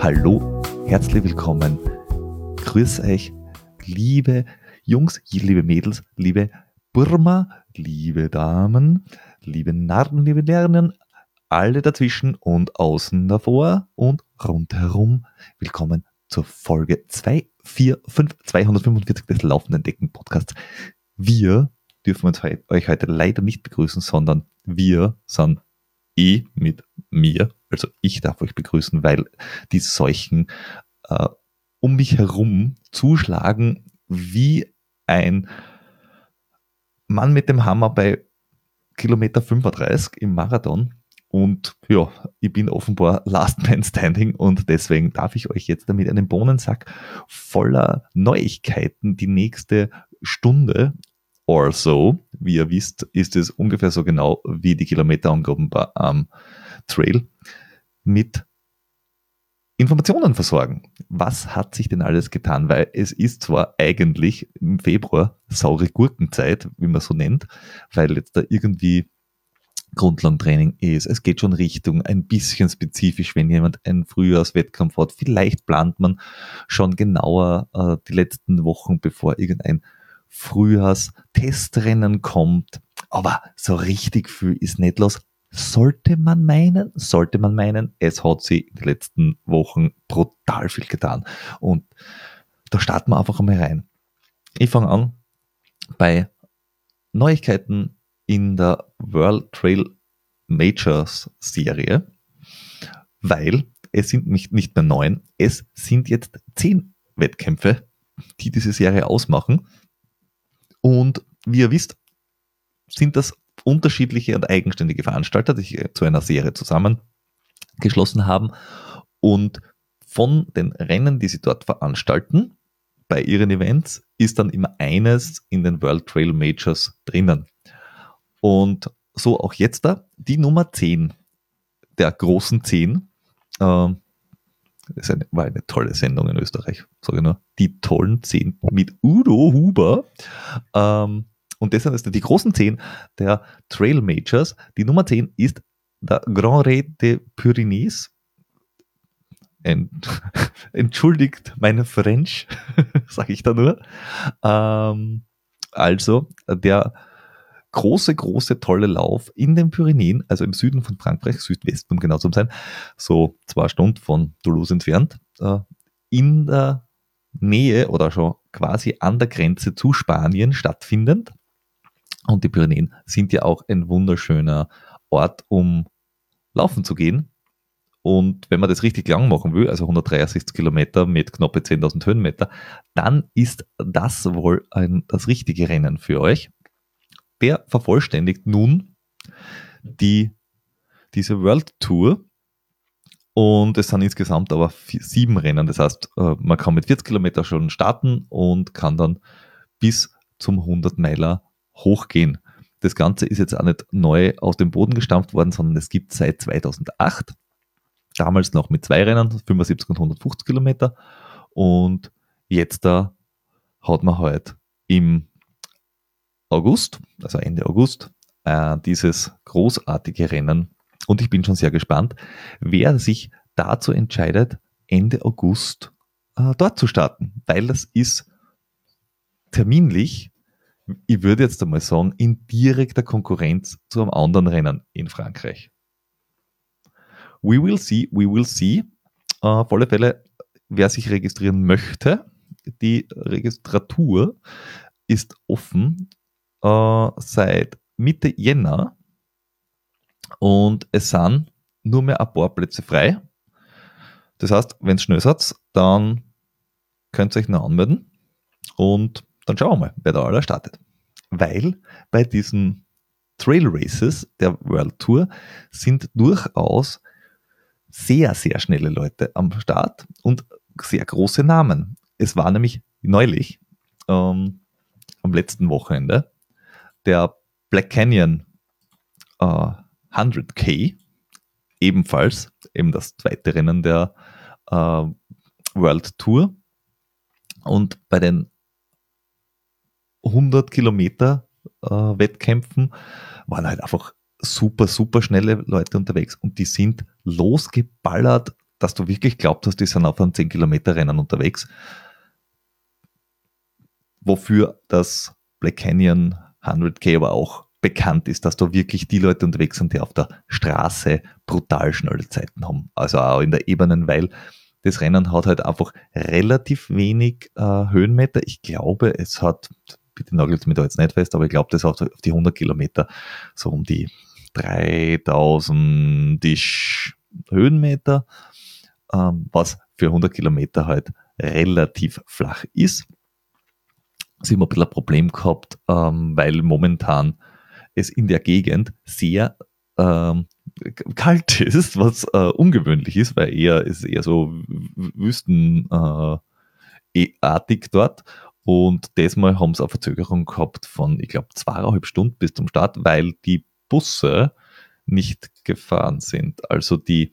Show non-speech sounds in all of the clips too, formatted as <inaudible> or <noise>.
Hallo, herzlich willkommen. Grüß euch, liebe Jungs, liebe Mädels, liebe Burma, liebe Damen, liebe Narren, liebe Lernen, alle dazwischen und außen davor und rundherum. Willkommen zur Folge 245, 245 des laufenden Decken Podcasts. Wir dürfen uns euch heute leider nicht begrüßen, sondern wir sind eh mit mir. Also ich darf euch begrüßen, weil die Seuchen äh, um mich herum zuschlagen wie ein Mann mit dem Hammer bei Kilometer 35 im Marathon. Und ja, ich bin offenbar Last Man Standing und deswegen darf ich euch jetzt damit einen Bohnensack voller Neuigkeiten die nächste Stunde or so, wie ihr wisst, ist es ungefähr so genau wie die Kilometerangaben am Trail mit Informationen versorgen. Was hat sich denn alles getan? Weil es ist zwar eigentlich im Februar saure Gurkenzeit, wie man so nennt, weil jetzt da irgendwie Grundlagentraining ist. Es geht schon Richtung ein bisschen spezifisch, wenn jemand einen Frühjahrswettkampf hat. Vielleicht plant man schon genauer äh, die letzten Wochen, bevor irgendein Frühjahrstestrennen kommt. Aber so richtig viel ist nicht los. Sollte man meinen, sollte man meinen, es hat sie in den letzten Wochen brutal viel getan. Und da starten wir einfach einmal rein. Ich fange an bei Neuigkeiten in der World Trail Majors Serie, weil es sind nicht mehr neun, es sind jetzt zehn Wettkämpfe, die diese Serie ausmachen. Und wie ihr wisst, sind das unterschiedliche und eigenständige Veranstalter, die sich zu einer Serie zusammengeschlossen haben. Und von den Rennen, die sie dort veranstalten, bei ihren Events, ist dann immer eines in den World Trail Majors drinnen. Und so auch jetzt da, die Nummer 10 der großen 10. Äh, das war eine tolle Sendung in Österreich, sage ich nur. Die tollen 10 mit Udo Huber. Ähm, und deshalb ist die großen 10 der Trail Majors. Die Nummer 10 ist der Grand Raid de Pyrénées. <laughs> Entschuldigt meine French, <laughs> sage ich da nur. Ähm, also der große, große, tolle Lauf in den Pyrenäen, also im Süden von Frankreich, Südwesten, um genau zu sein, so zwei Stunden von Toulouse entfernt, äh, in der Nähe oder schon quasi an der Grenze zu Spanien stattfindend. Und die Pyrenäen sind ja auch ein wunderschöner Ort, um laufen zu gehen. Und wenn man das richtig lang machen will, also 163 Kilometer mit knappe 10.000 Höhenmeter, dann ist das wohl ein, das richtige Rennen für euch der vervollständigt nun die, diese World Tour. Und es sind insgesamt aber vier, sieben Rennen. Das heißt, äh, man kann mit 40 Kilometer schon starten und kann dann bis zum 100 Meiler hochgehen. Das Ganze ist jetzt auch nicht neu aus dem Boden gestampft worden, sondern es gibt seit 2008. Damals noch mit zwei Rennen, 75 und 150 Kilometer. Und jetzt da hat man halt im August, also Ende August, äh, dieses großartige Rennen. Und ich bin schon sehr gespannt, wer sich dazu entscheidet, Ende August äh, dort zu starten, weil das ist terminlich, ich würde jetzt einmal sagen, in direkter Konkurrenz zu einem anderen Rennen in Frankreich. We will see, we will see. Äh, auf alle Fälle, wer sich registrieren möchte, die Registratur ist offen äh, seit Mitte Jänner und es sind nur mehr ein paar Plätze frei. Das heißt, wenn es schnell seid, dann könnt ihr euch noch anmelden und dann schauen wir mal, wer da aller startet. Weil bei diesen Trail Races der World Tour sind durchaus sehr, sehr schnelle Leute am Start und sehr große Namen. Es war nämlich neulich ähm, am letzten Wochenende der Black Canyon äh, 100K, ebenfalls eben das zweite Rennen der äh, World Tour. Und bei den 100 Kilometer Wettkämpfen waren halt einfach super, super schnelle Leute unterwegs und die sind losgeballert, dass du wirklich glaubt hast, die sind auf einem 10 Kilometer Rennen unterwegs. Wofür das Black Canyon 100K aber auch bekannt ist, dass da wirklich die Leute unterwegs sind, die auf der Straße brutal schnelle Zeiten haben. Also auch in der Ebenen, weil das Rennen hat halt einfach relativ wenig äh, Höhenmeter. Ich glaube, es hat, bitte nagelt mich da jetzt nicht fest, aber ich glaube, das hat auf die 100 Kilometer so um die 3000 Höhenmeter, ähm, was für 100 Kilometer halt relativ flach ist. Sie haben ein bisschen ein Problem gehabt, ähm, weil momentan es in der Gegend sehr ähm, kalt <laughs> ist, was äh, ungewöhnlich ist, weil eher ist eher so wüstenartig äh, dort. Und diesmal haben sie eine Verzögerung gehabt von, ich glaube, zweieinhalb Stunden bis zum Start, weil die Busse nicht gefahren sind. Also die,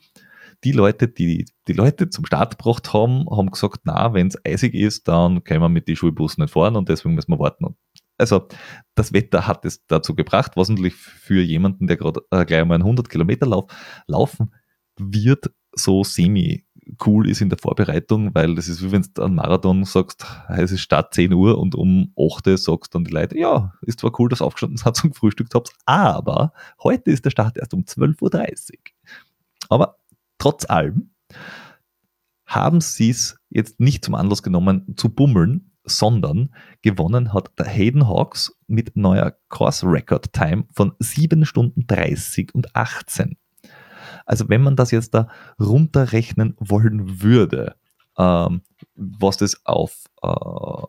die Leute, die die Leute zum Start gebracht haben, haben gesagt, na, wenn es eisig ist, dann können wir mit den Schulbussen nicht fahren und deswegen müssen wir warten. Also das Wetter hat es dazu gebracht, was natürlich für jemanden, der gerade äh, gleich mal einen 100 Kilometer Lauf laufen wird, so semi cool ist in der Vorbereitung, weil das ist wie wenn du einen Marathon sagst, es ist Start 10 Uhr und um 8 Uhr sagst dann die Leute, ja, ist zwar cool, dass ihr aufgestanden seid und <laughs> gefrühstückt habt, aber heute ist der Start erst um 12.30 Uhr. Aber trotz allem haben sie es jetzt nicht zum Anlass genommen zu bummeln, sondern gewonnen hat der Hayden Hawks mit neuer Course Record Time von 7 Stunden 30 und 18. Also wenn man das jetzt da runterrechnen wollen würde, ähm, was das auf, äh,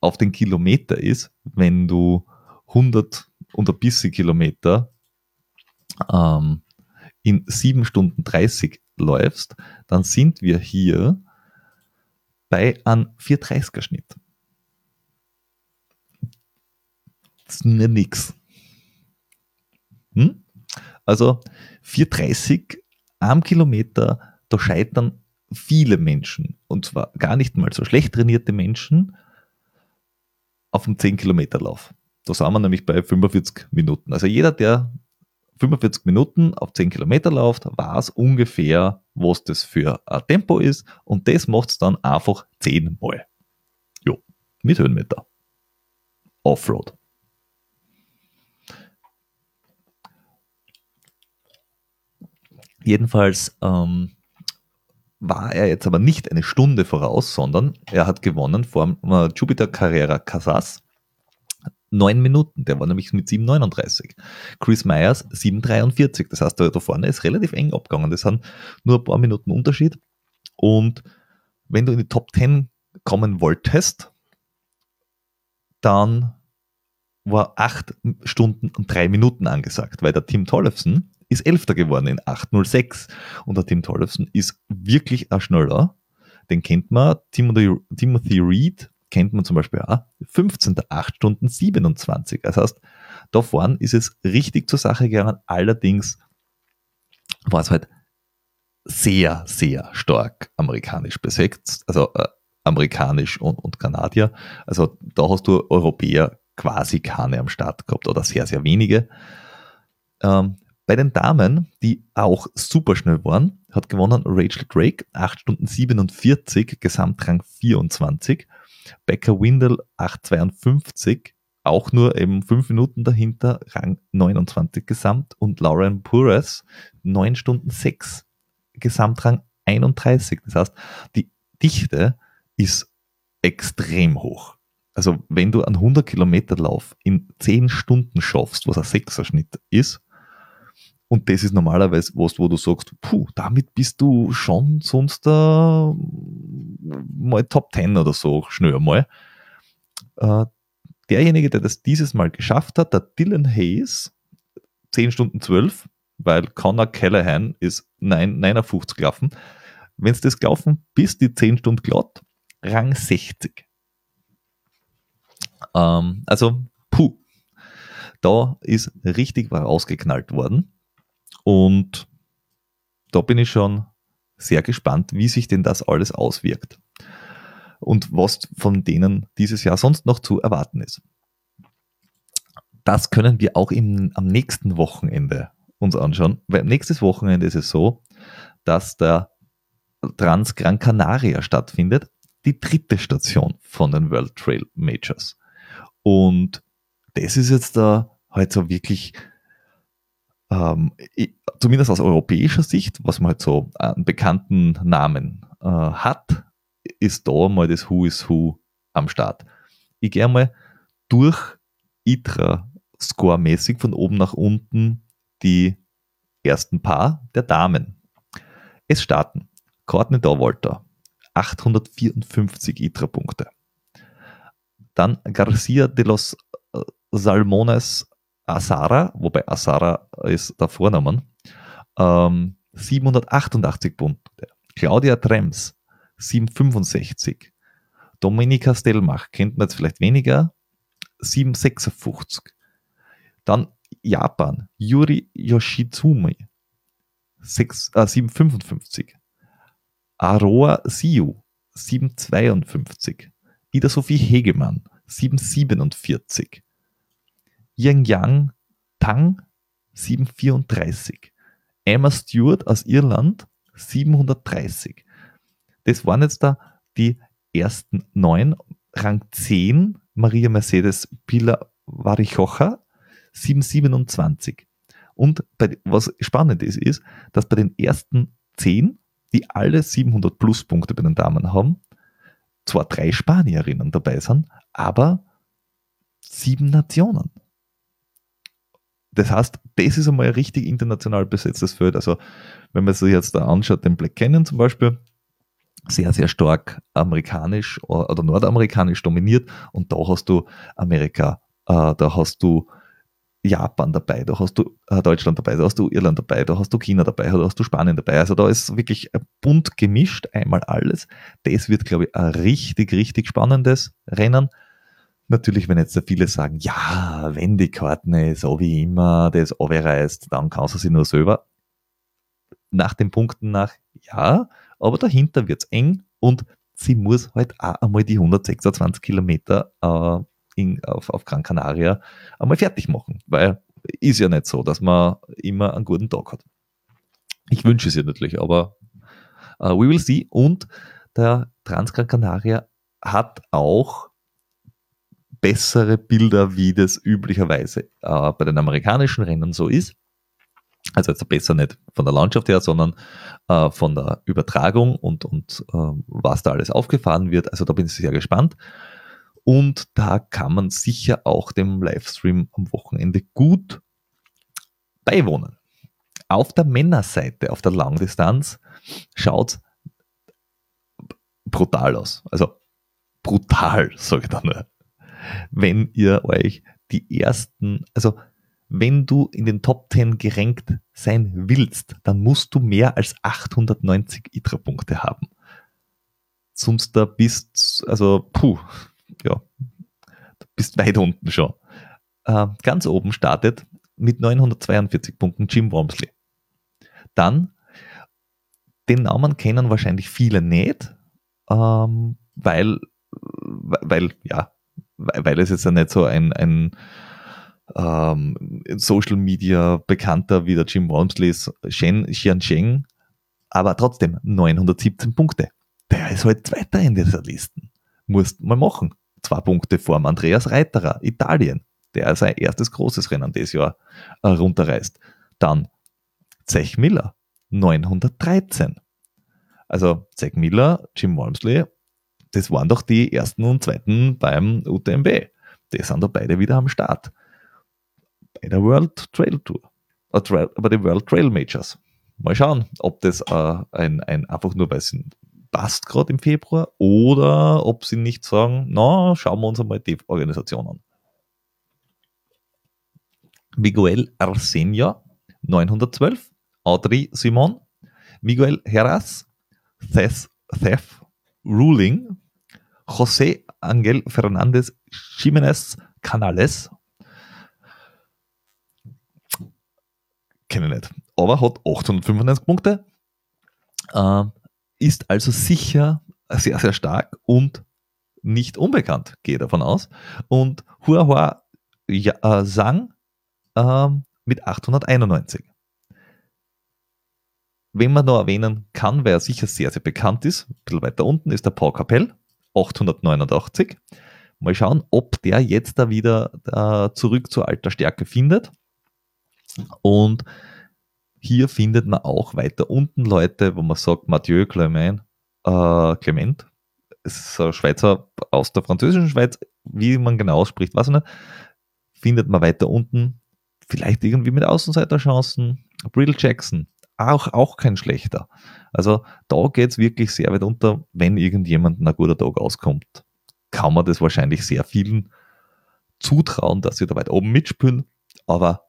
auf den Kilometer ist, wenn du 100 und ein bisschen Kilometer ähm, in 7 Stunden 30 läufst, dann sind wir hier bei einem 430er Schnitt. Das ist mir nix. Hm? Also 430 am Kilometer, da scheitern viele Menschen, und zwar gar nicht mal so schlecht trainierte Menschen, auf einem 10 Kilometer Lauf. Da sind wir nämlich bei 45 Minuten. Also jeder, der 45 Minuten auf 10 Kilometer läuft, weiß ungefähr, was das für ein Tempo ist und das macht es dann einfach 10 Mal. Jo, mit Höhenmeter. Offroad. Jedenfalls ähm, war er jetzt aber nicht eine Stunde voraus, sondern er hat gewonnen vor äh, Jupiter Carrera Casas neun Minuten. Der war nämlich mit 7,39. Chris Myers 7,43. Das heißt, da, vorne ist relativ eng abgegangen. Das sind nur ein paar Minuten Unterschied. Und wenn du in die Top 10 kommen wolltest, dann war 8 Stunden und 3 Minuten angesagt, weil der Tim Tollefson ist Elfter geworden in 8.06 und der Tim Tollefson ist wirklich ein Schneller. Den kennt man. Timothy, Timothy Reed kennt man zum Beispiel auch, 15. 8 Stunden 27. Das heißt, da vorne ist es richtig zur Sache gegangen, allerdings war es halt sehr, sehr stark amerikanisch besetzt, also äh, amerikanisch und, und Kanadier. Also da hast du Europäer quasi keine am Start gehabt oder sehr, sehr wenige. Ähm, bei den Damen, die auch super schnell waren, hat gewonnen Rachel Drake, 8 Stunden 47, Gesamtrang 24. Becker Windel 8,52, auch nur eben 5 Minuten dahinter, Rang 29 Gesamt und Lauren Pures 9 Stunden 6, Gesamtrang 31. Das heißt, die Dichte ist extrem hoch. Also wenn du einen 100 Kilometer Lauf in 10 Stunden schaffst, was ein Sechserschnitt ist, und das ist normalerweise was, wo du sagst, puh, damit bist du schon sonst äh, mal Top 10 oder so, schnell mal. Äh, derjenige, der das dieses Mal geschafft hat, der Dylan Hayes, 10 Stunden 12, weil Connor Callahan ist 9, 59 gelaufen. Wenn es das gelaufen bis die 10 Stunden glatt, Rang 60. Ähm, also, puh, da ist richtig was ausgeknallt worden. Und da bin ich schon sehr gespannt, wie sich denn das alles auswirkt und was von denen dieses Jahr sonst noch zu erwarten ist. das können wir auch im, am nächsten Wochenende uns anschauen, weil nächstes Wochenende ist es so, dass der Trans Gran Canaria stattfindet, die dritte Station von den World Trail Majors. Und das ist jetzt da halt so wirklich, ähm, zumindest aus europäischer Sicht, was man halt so einen bekannten Namen äh, hat, ist da mal das Who is Who am Start. Ich gehe mal durch ITRA scoremäßig von oben nach unten die ersten paar der Damen. Es starten Courtney Dauwalter, 854 ITRA-Punkte. Dann Garcia de los äh, Salmones Asara, wobei Asara ist der Vornamen, ähm, 788 Punkte. Claudia Trems, 765. Dominika Stelmach, kennt man jetzt vielleicht weniger, 756. Dann Japan, Yuri Yoshitsumi, 6, äh, 755. Aroa Siu, 752. Ida Sophie Hegemann, 747. Yang Yang Tang, 734. Emma Stewart aus Irland, 730. Das waren jetzt da die ersten neun. Rang 10, Maria Mercedes Pila Varichocha, 727. Und bei, was spannend ist, ist, dass bei den ersten 10, die alle 700 Pluspunkte bei den Damen haben, zwar drei Spanierinnen dabei sind, aber sieben Nationen. Das heißt, das ist einmal ein richtig international besetztes Feld. Also, wenn man sich jetzt da anschaut, den Black Canyon zum Beispiel, sehr, sehr stark amerikanisch oder nordamerikanisch dominiert und da hast du Amerika, äh, da hast du Japan dabei, da hast du äh, Deutschland dabei, da hast du Irland dabei, da hast du China dabei, da hast du Spanien dabei. Also da ist wirklich bunt gemischt, einmal alles. Das wird, glaube ich, ein richtig, richtig spannendes Rennen. Natürlich, wenn jetzt viele sagen, ja, wenn die Karten so wie immer das reißt, dann kannst du sie nur selber. Nach den Punkten nach, ja, aber dahinter wird es eng und sie muss halt auch einmal die 126 Kilometer äh, in, auf, auf Gran Canaria einmal fertig machen, weil ist ja nicht so, dass man immer einen guten Tag hat. Ich wünsche es ihr natürlich, aber uh, we will see. Und der Transgran Canaria hat auch bessere Bilder, wie das üblicherweise uh, bei den amerikanischen Rennen so ist. Also jetzt besser nicht von der Landschaft her, sondern uh, von der Übertragung und, und was da alles aufgefahren wird. Also da bin ich sehr gespannt. Und da kann man sicher auch dem Livestream am Wochenende gut beiwohnen. Auf der Männerseite, auf der Langdistanz, schaut brutal aus. Also brutal, <laughs> sage ich da nur. Wenn ihr euch die ersten, also wenn du in den Top 10 gerankt sein willst, dann musst du mehr als 890 ITRA-Punkte haben. Sonst da bist, also puh, ja, du bist weit unten schon. Äh, ganz oben startet mit 942 Punkten Jim Wormsley. Dann, den Namen kennen wahrscheinlich viele nicht, ähm, weil, weil, ja, weil es jetzt ja nicht so ein, ein ähm, Social Media Bekannter wie der Jim Wormsley ist, Shen Xiansheng, aber trotzdem 917 Punkte. Der ist halt Zweiter in dieser Listen. Musst mal machen zwei Punkte vor Andreas Reiterer, Italien, der sein erstes großes Rennen dieses Jahr äh, runterreißt. Dann Zech Miller, 913. Also Zech Miller, Jim Walmsley, das waren doch die ersten und zweiten beim UTMB. Die sind da beide wieder am Start. Bei der World Trail Tour. Äh, bei den World Trail Majors. Mal schauen, ob das äh, ein, ein einfach nur bei passt gerade im Februar oder ob sie nicht sagen, na, schauen wir uns einmal die Organisation an. Miguel Arsenia, 912, Audrey Simon, Miguel Heras, Theth, Theth Ruling, José Angel Fernández Jiménez Canales, kenne ich nicht, aber hat 895 Punkte. Äh, ist also sicher sehr, sehr stark und nicht unbekannt, gehe davon aus. Und Hua Hua ja, Sang äh, mit 891. Wenn man noch erwähnen kann, wer sicher sehr, sehr bekannt ist, ein bisschen weiter unten ist der Paul Capell, 889. Mal schauen, ob der jetzt da wieder äh, zurück zur alter Stärke findet. Und hier findet man auch weiter unten Leute, wo man sagt, Mathieu Clement, äh, Clement ist ein Schweizer aus der französischen Schweiz, wie man genau ausspricht, weiß ich nicht, findet man weiter unten, vielleicht irgendwie mit Außenseiterchancen, Brill Jackson, auch, auch kein schlechter. Also da geht es wirklich sehr weit unter, wenn irgendjemand ein guter Tag auskommt, kann man das wahrscheinlich sehr vielen zutrauen, dass sie da weit oben mitspielen, aber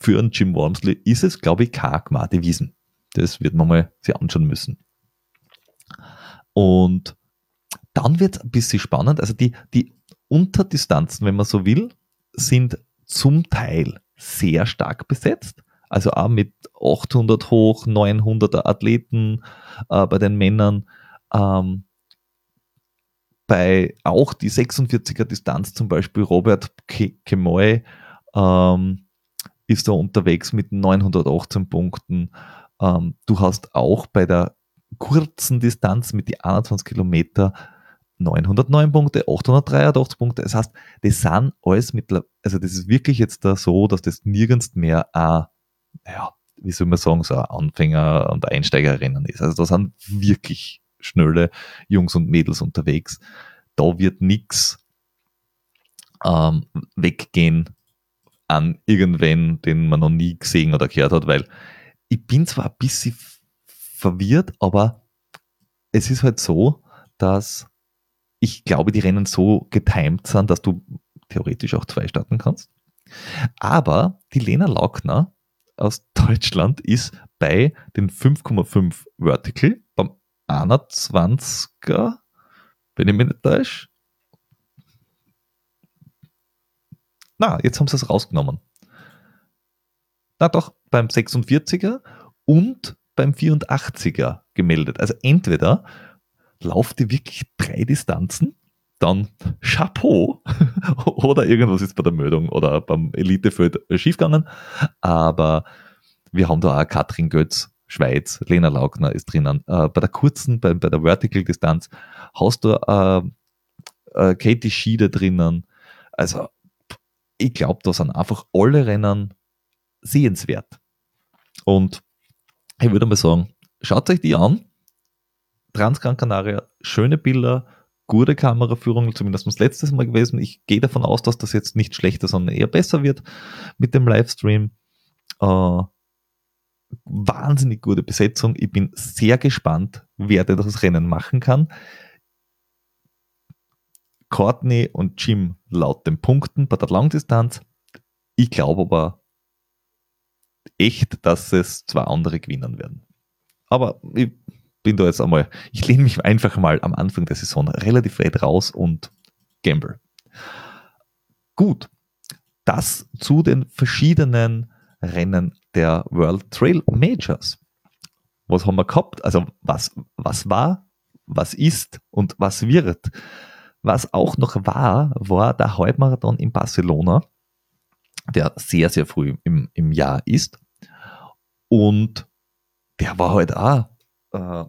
für einen Jim Wormsley ist es, glaube ich, keine Gmade Wiesen. Das wird man mal sich anschauen müssen. Und dann wird es ein bisschen spannend. Also die, die Unterdistanzen, wenn man so will, sind zum Teil sehr stark besetzt. Also auch mit 800 hoch, 900er Athleten äh, bei den Männern. Ähm, bei auch die 46er Distanz zum Beispiel Robert Kemoy ähm, ist da unterwegs mit 918 Punkten. Ähm, du hast auch bei der kurzen Distanz mit die 21 Kilometer 909 Punkte, 883 Punkte. Das heißt, das sind alles mittlerweile, also das ist wirklich jetzt da so, dass das nirgends mehr ein, ja, wie soll man sagen, so Anfänger- und Einsteigerinnen ist. Also da sind wirklich schnelle Jungs und Mädels unterwegs. Da wird nichts ähm, weggehen an irgendwen, den man noch nie gesehen oder gehört hat, weil ich bin zwar ein bisschen verwirrt, aber es ist halt so, dass ich glaube, die Rennen so getimt sind, dass du theoretisch auch zwei starten kannst. Aber die Lena Laugner aus Deutschland ist bei den 5,5 Vertical beim 21er, wenn ich mich nicht täusche, Na, jetzt haben sie es rausgenommen. Na doch, beim 46er und beim 84er gemeldet. Also entweder lauft ihr wirklich drei Distanzen, dann Chapeau <laughs> oder irgendwas ist bei der Meldung oder beim Elitefeld schiefgegangen. Aber wir haben da auch Katrin Götz, Schweiz, Lena Laugner ist drinnen. Äh, bei der kurzen, bei, bei der Vertical Distanz hast du äh, äh, Katie Schiede drinnen. Also ich glaube, da sind einfach alle Rennen sehenswert. Und ich würde mal sagen, schaut euch die an. Transgran Canaria, schöne Bilder, gute Kameraführung, zumindest das letztes Mal gewesen. Ich gehe davon aus, dass das jetzt nicht schlechter, sondern eher besser wird mit dem Livestream. Äh, wahnsinnig gute Besetzung. Ich bin sehr gespannt, wer das Rennen machen kann. Courtney und Jim laut den Punkten bei der Langdistanz. Ich glaube aber echt, dass es zwei andere gewinnen werden. Aber ich bin da jetzt einmal, ich lehne mich einfach mal am Anfang der Saison relativ weit raus und gamble. Gut, das zu den verschiedenen Rennen der World Trail Majors. Was haben wir gehabt? Also was, was war, was ist und was wird? Was auch noch war, war der Halbmarathon in Barcelona, der sehr, sehr früh im, im Jahr ist. Und der war halt auch äh,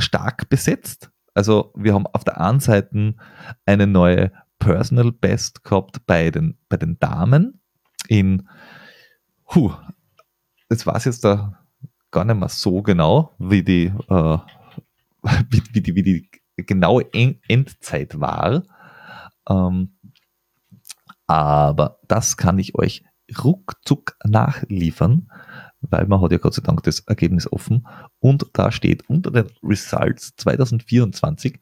stark besetzt. Also wir haben auf der einen Seite eine neue Personal Best gehabt bei den, bei den Damen in, huh, das war es jetzt da gar nicht mehr so genau, wie die, äh, <laughs> wie, wie, die, wie die genaue Endzeit war. Ähm, aber das kann ich euch ruckzuck nachliefern, weil man hat ja Gott sei Dank das Ergebnis offen und da steht unter den Results 2024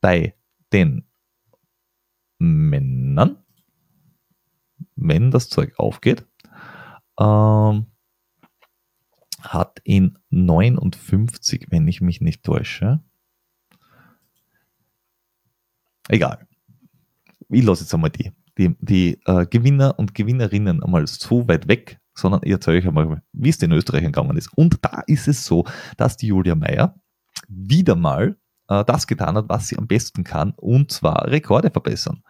bei den Männern, wenn das Zeug aufgeht, ähm, hat in 59, wenn ich mich nicht täusche, Egal. Ich lasse jetzt einmal die, die, die äh, Gewinner und Gewinnerinnen einmal so weit weg, sondern ich erzähle euch einmal, wie es den Österreichern gegangen ist. Und da ist es so, dass die Julia Meyer wieder mal äh, das getan hat, was sie am besten kann, und zwar Rekorde verbessern.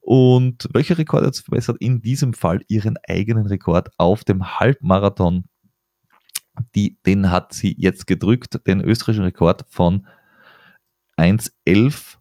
Und welcher Rekord hat sie verbessert? In diesem Fall ihren eigenen Rekord auf dem Halbmarathon. Die, den hat sie jetzt gedrückt, den österreichischen Rekord von 1,11,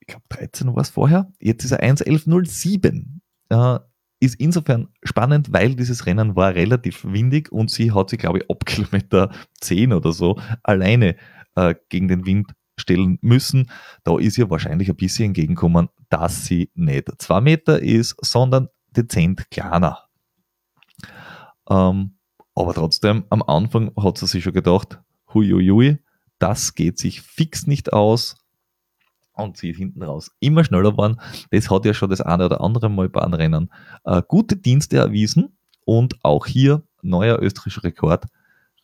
ich glaube 13 war es vorher, jetzt ist er 1,11,07. Äh, ist insofern spannend, weil dieses Rennen war relativ windig und sie hat sich, glaube ich, ab Kilometer 10 oder so alleine äh, gegen den Wind stellen müssen. Da ist ihr wahrscheinlich ein bisschen entgegengekommen, dass sie nicht zwei Meter ist, sondern dezent kleiner. Ähm, aber trotzdem, am Anfang hat sie sich schon gedacht, huiuiui, das geht sich fix nicht aus. Und sie hinten raus immer schneller geworden. Das hat ja schon das eine oder andere Mal bei einem Rennen äh, gute Dienste erwiesen. Und auch hier neuer österreichischer Rekord.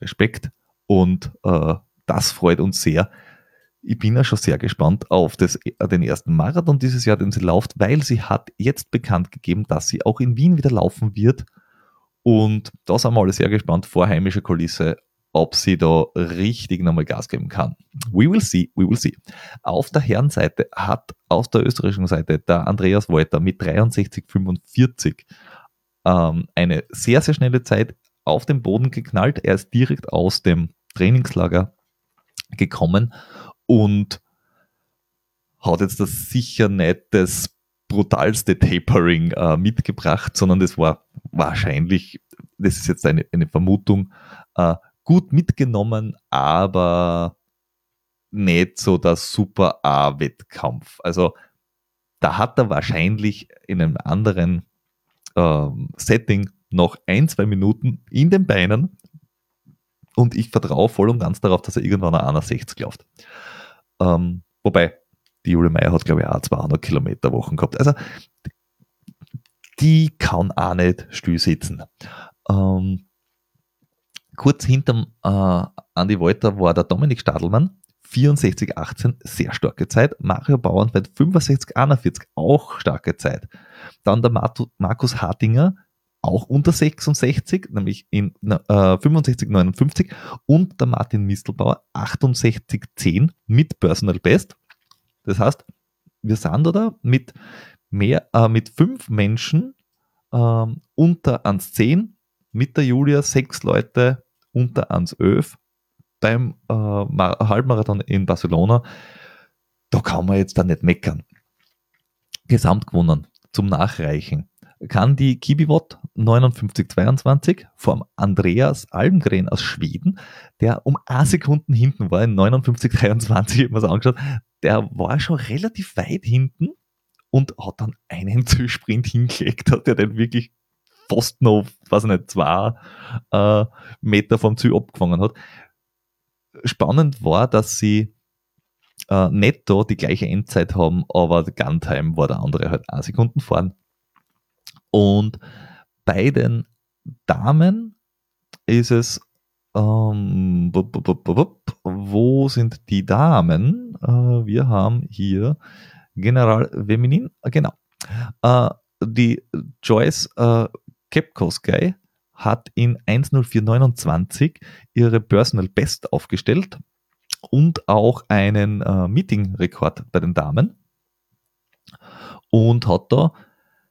Respekt. Und äh, das freut uns sehr. Ich bin ja schon sehr gespannt auf das, äh, den ersten Marathon dieses Jahr, den sie läuft, weil sie hat jetzt bekannt gegeben, dass sie auch in Wien wieder laufen wird. Und da sind wir alle sehr gespannt vor heimischer Kulisse, ob sie da richtig nochmal Gas geben kann. We will see, we will see. Auf der Herrenseite hat aus der österreichischen Seite der Andreas Wolter mit 63,45 ähm, eine sehr, sehr schnelle Zeit auf den Boden geknallt. Er ist direkt aus dem Trainingslager gekommen und hat jetzt das sicher nicht das brutalste Tapering äh, mitgebracht, sondern das war wahrscheinlich, das ist jetzt eine, eine Vermutung, äh, gut mitgenommen, aber nicht so der Super A-Wettkampf. Also da hat er wahrscheinlich in einem anderen ähm, Setting noch ein, zwei Minuten in den Beinen und ich vertraue voll und ganz darauf, dass er irgendwann eine 61 läuft. Ähm, wobei, die Julie Meyer hat, glaube ich, auch 200 Kilometer Wochen gehabt. Also, die kann auch nicht still sitzen. Ähm, kurz hinterm äh, Andy Wolter war der Dominik Stadelmann, 64,18, sehr starke Zeit. Mario Bauernfeld 65,41, auch starke Zeit. Dann der Markus Hartinger, auch unter 66, nämlich in äh, 65,59 und der Martin Mistelbauer 68,10 mit Personal Best. Das heißt, wir sind da mit mehr, äh, mit fünf Menschen äh, unter 1,10, mit der Julia sechs Leute unter 1,11 beim äh, Halbmarathon in Barcelona. Da kann man jetzt da nicht meckern. Gesamt gewonnen zum Nachreichen kann die Kibiwott 5922 vom Andreas Almgren aus Schweden, der um a Sekunden hinten war, in 5923, ich habe mir angeschaut, der war schon relativ weit hinten und hat dann einen <laughs> Zielsprint hingelegt, hat er den wirklich fast noch, weiß ich nicht, zwei äh, Meter vom Ziel abgefangen hat. Spannend war, dass sie äh, netto die gleiche Endzeit haben, aber Guntime war der andere halt a Sekunden fahren. Und bei den Damen ist es, ähm, wo sind die Damen? Äh, wir haben hier General Feminin, äh, genau. Äh, die Joyce äh, Kepkowski hat in 1.04.29 ihre Personal Best aufgestellt und auch einen äh, Meeting-Rekord bei den Damen und hat da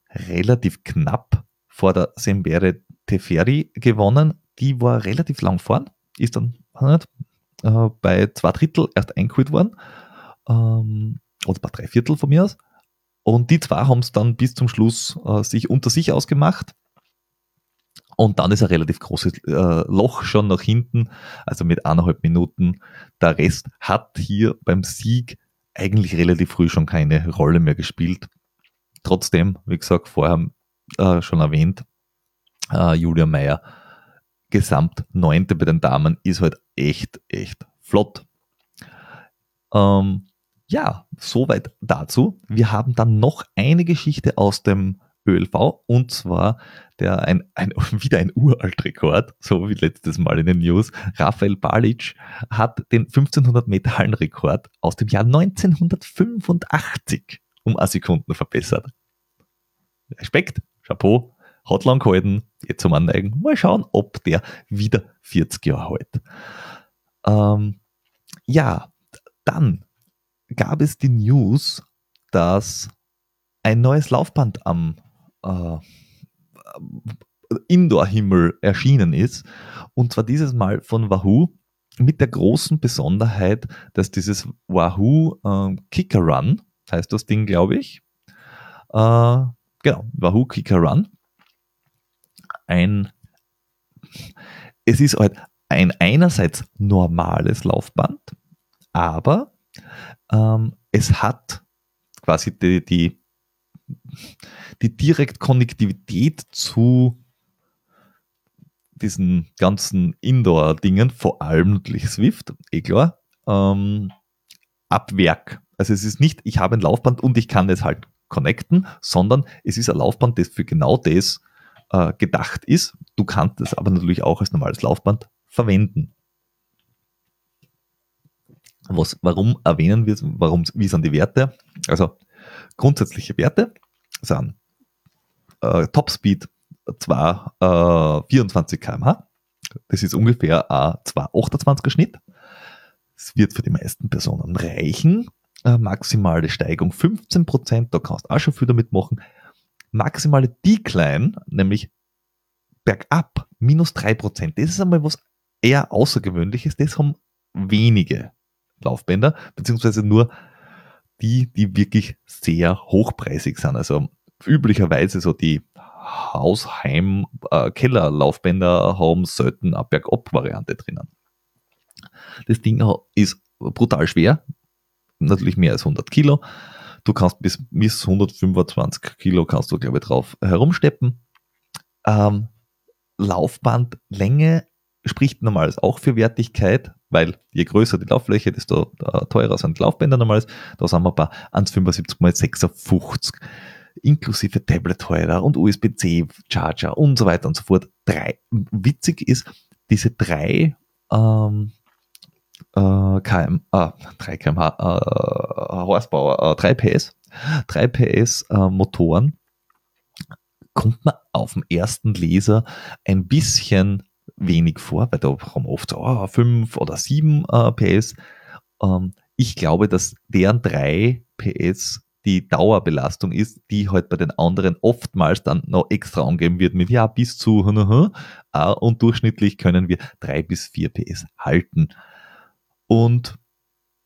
relativ knapp vor der Sembere Teferi gewonnen. Die war relativ lang vorn, ist dann äh, bei zwei Drittel erst eingeholt worden. Ähm, oder bei drei Viertel von mir aus. Und die zwei haben es dann bis zum Schluss äh, sich unter sich ausgemacht. Und dann ist ein relativ großes äh, Loch schon nach hinten, also mit eineinhalb Minuten. Der Rest hat hier beim Sieg eigentlich relativ früh schon keine Rolle mehr gespielt. Trotzdem, wie gesagt, vorher äh, schon erwähnt, äh, Julia Meyer, gesamt neunte bei den Damen, ist halt echt, echt flott. Ähm, ja, soweit dazu. Wir haben dann noch eine Geschichte aus dem ÖLV und zwar der ein, ein, <laughs> wieder ein Uraltrekord, so wie letztes Mal in den News. Rafael Balic hat den 1500 Meter Hallenrekord aus dem Jahr 1985 um eine Sekunde verbessert. Respekt, Chapeau, hat lang gehalten, jetzt zum Anneigen. Mal schauen, ob der wieder 40 Jahre hält. Ähm, ja, dann gab es die News, dass ein neues Laufband am äh, Indoor-Himmel erschienen ist. Und zwar dieses Mal von Wahoo mit der großen Besonderheit, dass dieses Wahoo äh, Kicker Run, heißt das Ding, glaube ich, äh, genau, Wahoo Kicker Run, ein, es ist halt ein einerseits normales Laufband, aber ähm, es hat quasi die, die, die Direktkonnektivität zu diesen ganzen Indoor-Dingen, vor allem natürlich Swift, eh klar, ähm, ab Werk. Also es ist nicht, ich habe ein Laufband und ich kann es halt connecten, sondern es ist ein Laufband, das für genau das äh, gedacht ist. Du kannst es aber natürlich auch als normales Laufband verwenden. Was, warum erwähnen wir es? Wie sind die Werte? Also grundsätzliche Werte sind äh, Topspeed zwar äh, 24 km/h. Das ist ungefähr ein 228er Schnitt. Es wird für die meisten Personen reichen. Äh, maximale Steigung 15%, da kannst du auch schon viel damit machen. Maximale Decline, nämlich bergab, minus 3%. Das ist einmal was eher Außergewöhnliches. Das haben wenige Laufbänder, beziehungsweise nur die, die wirklich sehr hochpreisig sind. Also üblicherweise so die Haus-, Heim-, äh, haben selten eine Bergab-Variante drinnen. Das Ding ist brutal schwer, natürlich mehr als 100 Kilo. Du kannst bis, bis 125 Kilo kannst du, glaube ich, drauf herumsteppen. Ähm, Laufbandlänge spricht normals auch für Wertigkeit, weil je größer die Lauffläche, desto äh, teurer sind die Laufbänder normals. Da sind wir bei 1,75 mal 56 inklusive Tablet-Holder und USB-C-Charger und so weiter und so fort. Drei, witzig ist, diese drei ähm, äh, km, äh, 3 kmh äh, Horsepower, äh, 3 PS, 3 PS äh, Motoren kommt man auf dem ersten Leser ein bisschen wenig vor, weil da haben oft so oh, 5 oder 7 äh, PS. Ähm, ich glaube, dass deren 3 PS die Dauerbelastung ist, die halt bei den anderen oftmals dann noch extra angeben wird mit ja bis zu <laughs> und durchschnittlich können wir 3 bis 4 PS halten. Und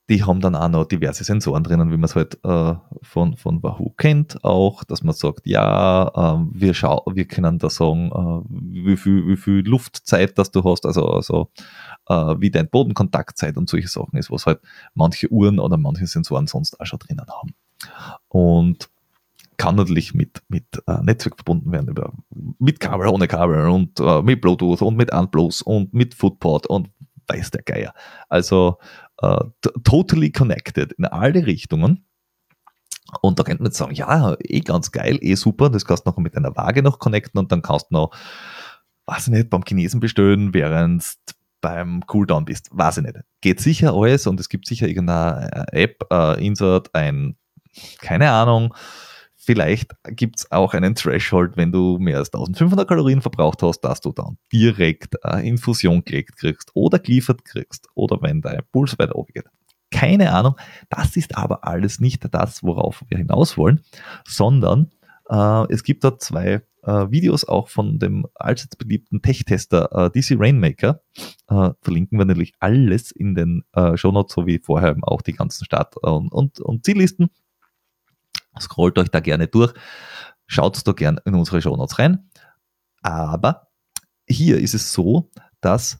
die haben dann auch noch diverse Sensoren drinnen, wie man es halt äh, von, von Wahoo kennt, auch, dass man sagt, ja, äh, wir, schau wir können da sagen, äh, wie, viel, wie viel Luftzeit das du hast, also, also äh, wie dein Bodenkontaktzeit und solche Sachen ist, was halt manche Uhren oder manche Sensoren sonst auch schon drinnen haben. Und kann natürlich mit, mit äh, Netzwerk verbunden werden, über, mit Kabel, ohne Kabel und äh, mit Bluetooth und mit Unplus und mit Footport und weiß der Geier. Also äh, totally connected in alle Richtungen. Und da könnte man sagen, ja, eh ganz geil, eh super, das kannst du noch mit einer Waage noch connecten und dann kannst du noch, weiß ich nicht, beim Chinesen bestellen, während beim Cooldown bist. Weiß ich nicht. Geht sicher alles und es gibt sicher irgendeine App, äh, Insert, ein, keine Ahnung, Vielleicht gibt es auch einen Threshold, wenn du mehr als 1500 Kalorien verbraucht hast, dass du dann direkt eine Infusion gelegt kriegst oder geliefert kriegst oder wenn dein Puls weiter oben geht. Keine Ahnung. Das ist aber alles nicht das, worauf wir hinaus wollen, sondern äh, es gibt da zwei äh, Videos auch von dem allseits beliebten Tech-Tester äh, DC Rainmaker. Äh, verlinken wir natürlich alles in den äh, Shownotes, so wie vorher auch die ganzen Start- und, und, und Ziellisten. Scrollt euch da gerne durch. Schaut da gerne in unsere Shownotes rein. Aber hier ist es so, dass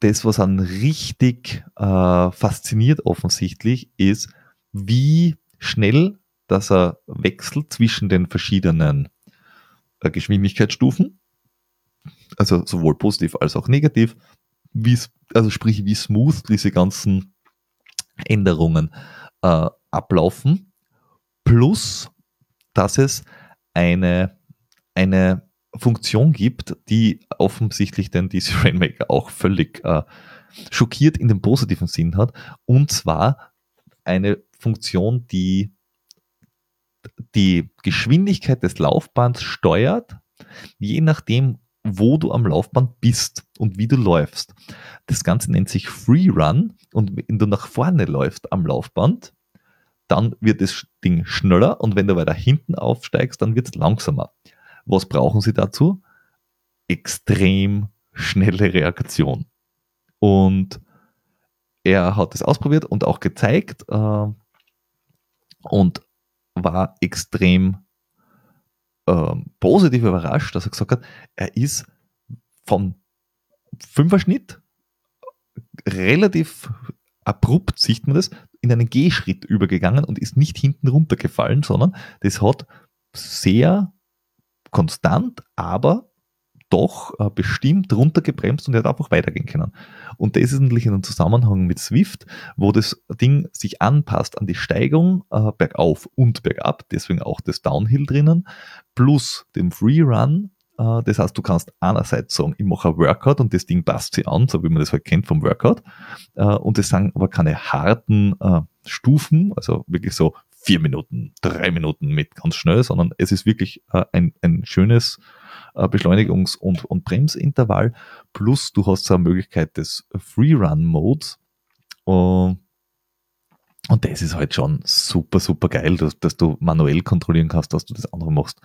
das, was an richtig äh, fasziniert offensichtlich, ist, wie schnell dass er wechselt zwischen den verschiedenen äh, Geschwindigkeitsstufen, also sowohl positiv als auch negativ, wie also sprich wie smooth diese ganzen Änderungen äh, ablaufen plus dass es eine, eine Funktion gibt, die offensichtlich den DC <laughs> Rainmaker auch völlig äh, schockiert in dem positiven Sinn hat. Und zwar eine Funktion, die die Geschwindigkeit des Laufbands steuert, je nachdem, wo du am Laufband bist und wie du läufst. Das Ganze nennt sich Free Run und wenn du nach vorne läufst am Laufband, dann wird das Ding schneller und wenn du weiter hinten aufsteigst, dann wird es langsamer. Was brauchen sie dazu? Extrem schnelle Reaktion. Und er hat es ausprobiert und auch gezeigt äh, und war extrem äh, positiv überrascht, dass er gesagt hat, er ist vom Fünferschnitt relativ abrupt, sieht man das, in einen Gehschritt übergegangen und ist nicht hinten runtergefallen, sondern das hat sehr konstant, aber doch äh, bestimmt runtergebremst und er hat einfach weitergehen können. Und das ist natürlich in einem Zusammenhang mit Swift, wo das Ding sich anpasst an die Steigung äh, bergauf und bergab, deswegen auch das Downhill drinnen, plus dem Freerun. Äh, das heißt, du kannst einerseits sagen, ich mache ein Workout und das Ding passt sich an, so wie man das halt kennt vom Workout. Äh, und das sind aber keine harten äh, Stufen, also wirklich so vier Minuten, drei Minuten mit ganz schnell, sondern es ist wirklich ein, ein schönes Beschleunigungs- und, und Bremsintervall. Plus du hast so eine Möglichkeit des Freerun-Modes. Und das ist halt schon super, super geil, dass, dass du manuell kontrollieren kannst, dass du das andere machst.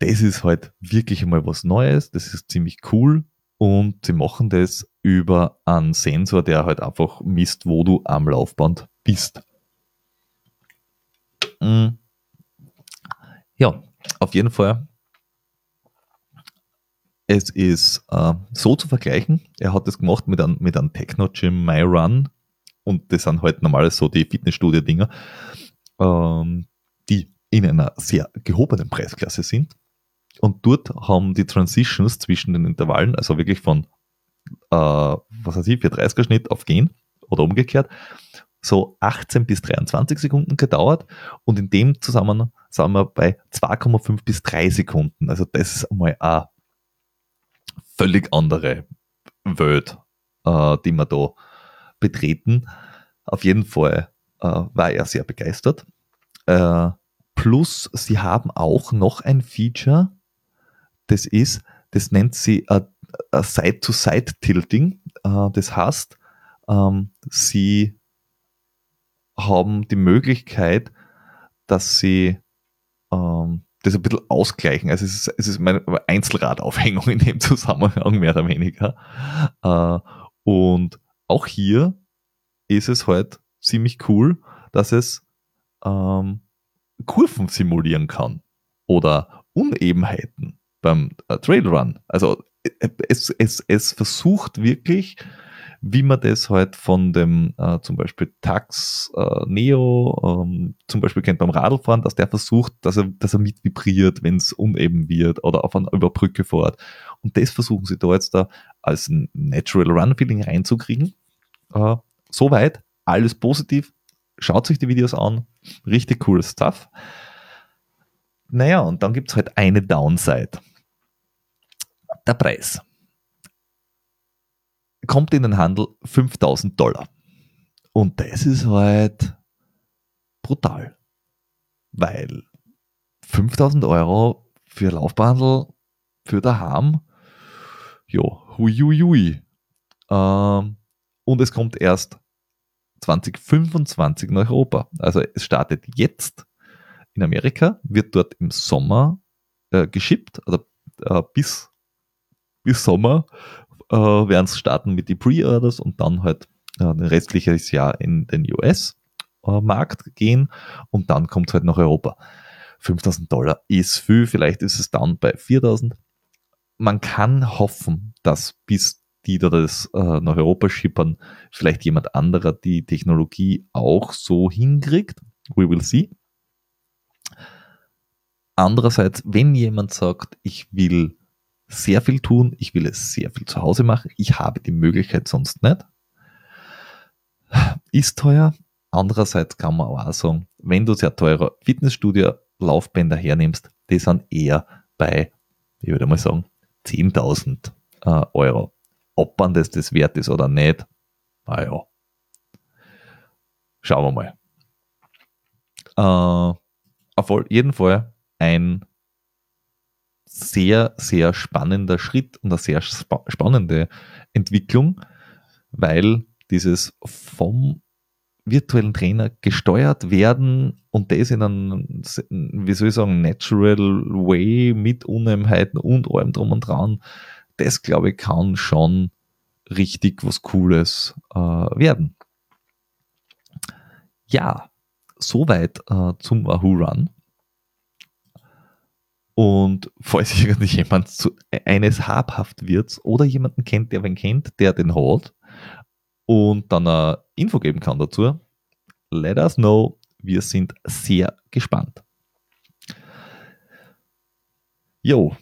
Das ist halt wirklich einmal was Neues, das ist ziemlich cool und sie machen das über einen Sensor, der halt einfach misst, wo du am Laufband bist. Mm. Ja, auf jeden Fall es ist äh, so zu vergleichen, er hat das gemacht mit einem, mit einem Techno-Gym My Run und das sind halt normales so die Fitnessstudio-Dinger, ähm, die in einer sehr gehobenen Preisklasse sind. Und dort haben die Transitions zwischen den Intervallen, also wirklich von, äh, was weiß ich, 430er Schnitt auf Gehen oder umgekehrt, so 18 bis 23 Sekunden gedauert und in dem Zusammenhang sind wir bei 2,5 bis 3 Sekunden. Also das ist einmal ein völlig andere Welt, äh, die wir da betreten. Auf jeden Fall äh, war er sehr begeistert. Äh, plus, sie haben auch noch ein Feature, das ist, das nennt sie Side-to-Side-Tilting. Äh, das heißt, ähm, sie haben die Möglichkeit, dass sie ähm, das ein bisschen ausgleichen. Also es ist, es meine Einzelradaufhängung in dem Zusammenhang mehr oder weniger. Äh, und auch hier ist es halt ziemlich cool, dass es ähm, Kurven simulieren kann oder Unebenheiten beim äh, Trailrun. Also äh, es, es, es versucht wirklich wie man das halt von dem äh, zum Beispiel Tax äh, Neo, ähm, zum Beispiel kennt beim Radlfahren, dass der versucht, dass er, dass er mit vibriert, wenn es uneben wird oder auf einer Überbrücke fährt. Und das versuchen sie da jetzt da als ein Natural Run Feeling reinzukriegen. Äh, soweit, alles positiv. Schaut sich die Videos an. Richtig cooles Stuff. Naja, und dann gibt es halt eine Downside. Der Preis kommt in den Handel 5000 Dollar. Und das ist halt brutal. Weil 5000 Euro für Laufbandel für daheim, ja, huiuiui. Ähm, und es kommt erst 2025 nach Europa. Also es startet jetzt in Amerika, wird dort im Sommer äh, geschippt, oder äh, bis, bis Sommer äh, werden es starten mit die Pre-Orders und dann halt äh, ein restliches Jahr in den US-Markt äh, gehen und dann kommt es halt nach Europa. 5000 Dollar ist viel, vielleicht ist es dann bei 4000. Man kann hoffen, dass bis die da das äh, nach Europa schippern, vielleicht jemand anderer die Technologie auch so hinkriegt. We will see. Andererseits, wenn jemand sagt, ich will sehr viel tun, ich will es sehr viel zu Hause machen, ich habe die Möglichkeit sonst nicht. Ist teuer. Andererseits kann man auch sagen, wenn du sehr teure Fitnessstudio-Laufbänder hernimmst, die sind eher bei, ich würde mal sagen, 10.000 äh, Euro. Ob man das das wert ist oder nicht, naja. Schauen wir mal. Äh, auf jeden Fall ein sehr, sehr spannender Schritt und eine sehr spa spannende Entwicklung, weil dieses vom virtuellen Trainer gesteuert werden und das in einem, wie soll ich sagen, natural way mit Unheimheiten und allem drum und dran, das glaube ich kann schon richtig was Cooles äh, werden. Ja, soweit äh, zum Wahoo Run. Und falls <laughs> irgendjemand zu, eines habhaft wird oder jemanden kennt, der wen kennt, der den hat und dann eine Info geben kann dazu, let us know. Wir sind sehr gespannt. Jo,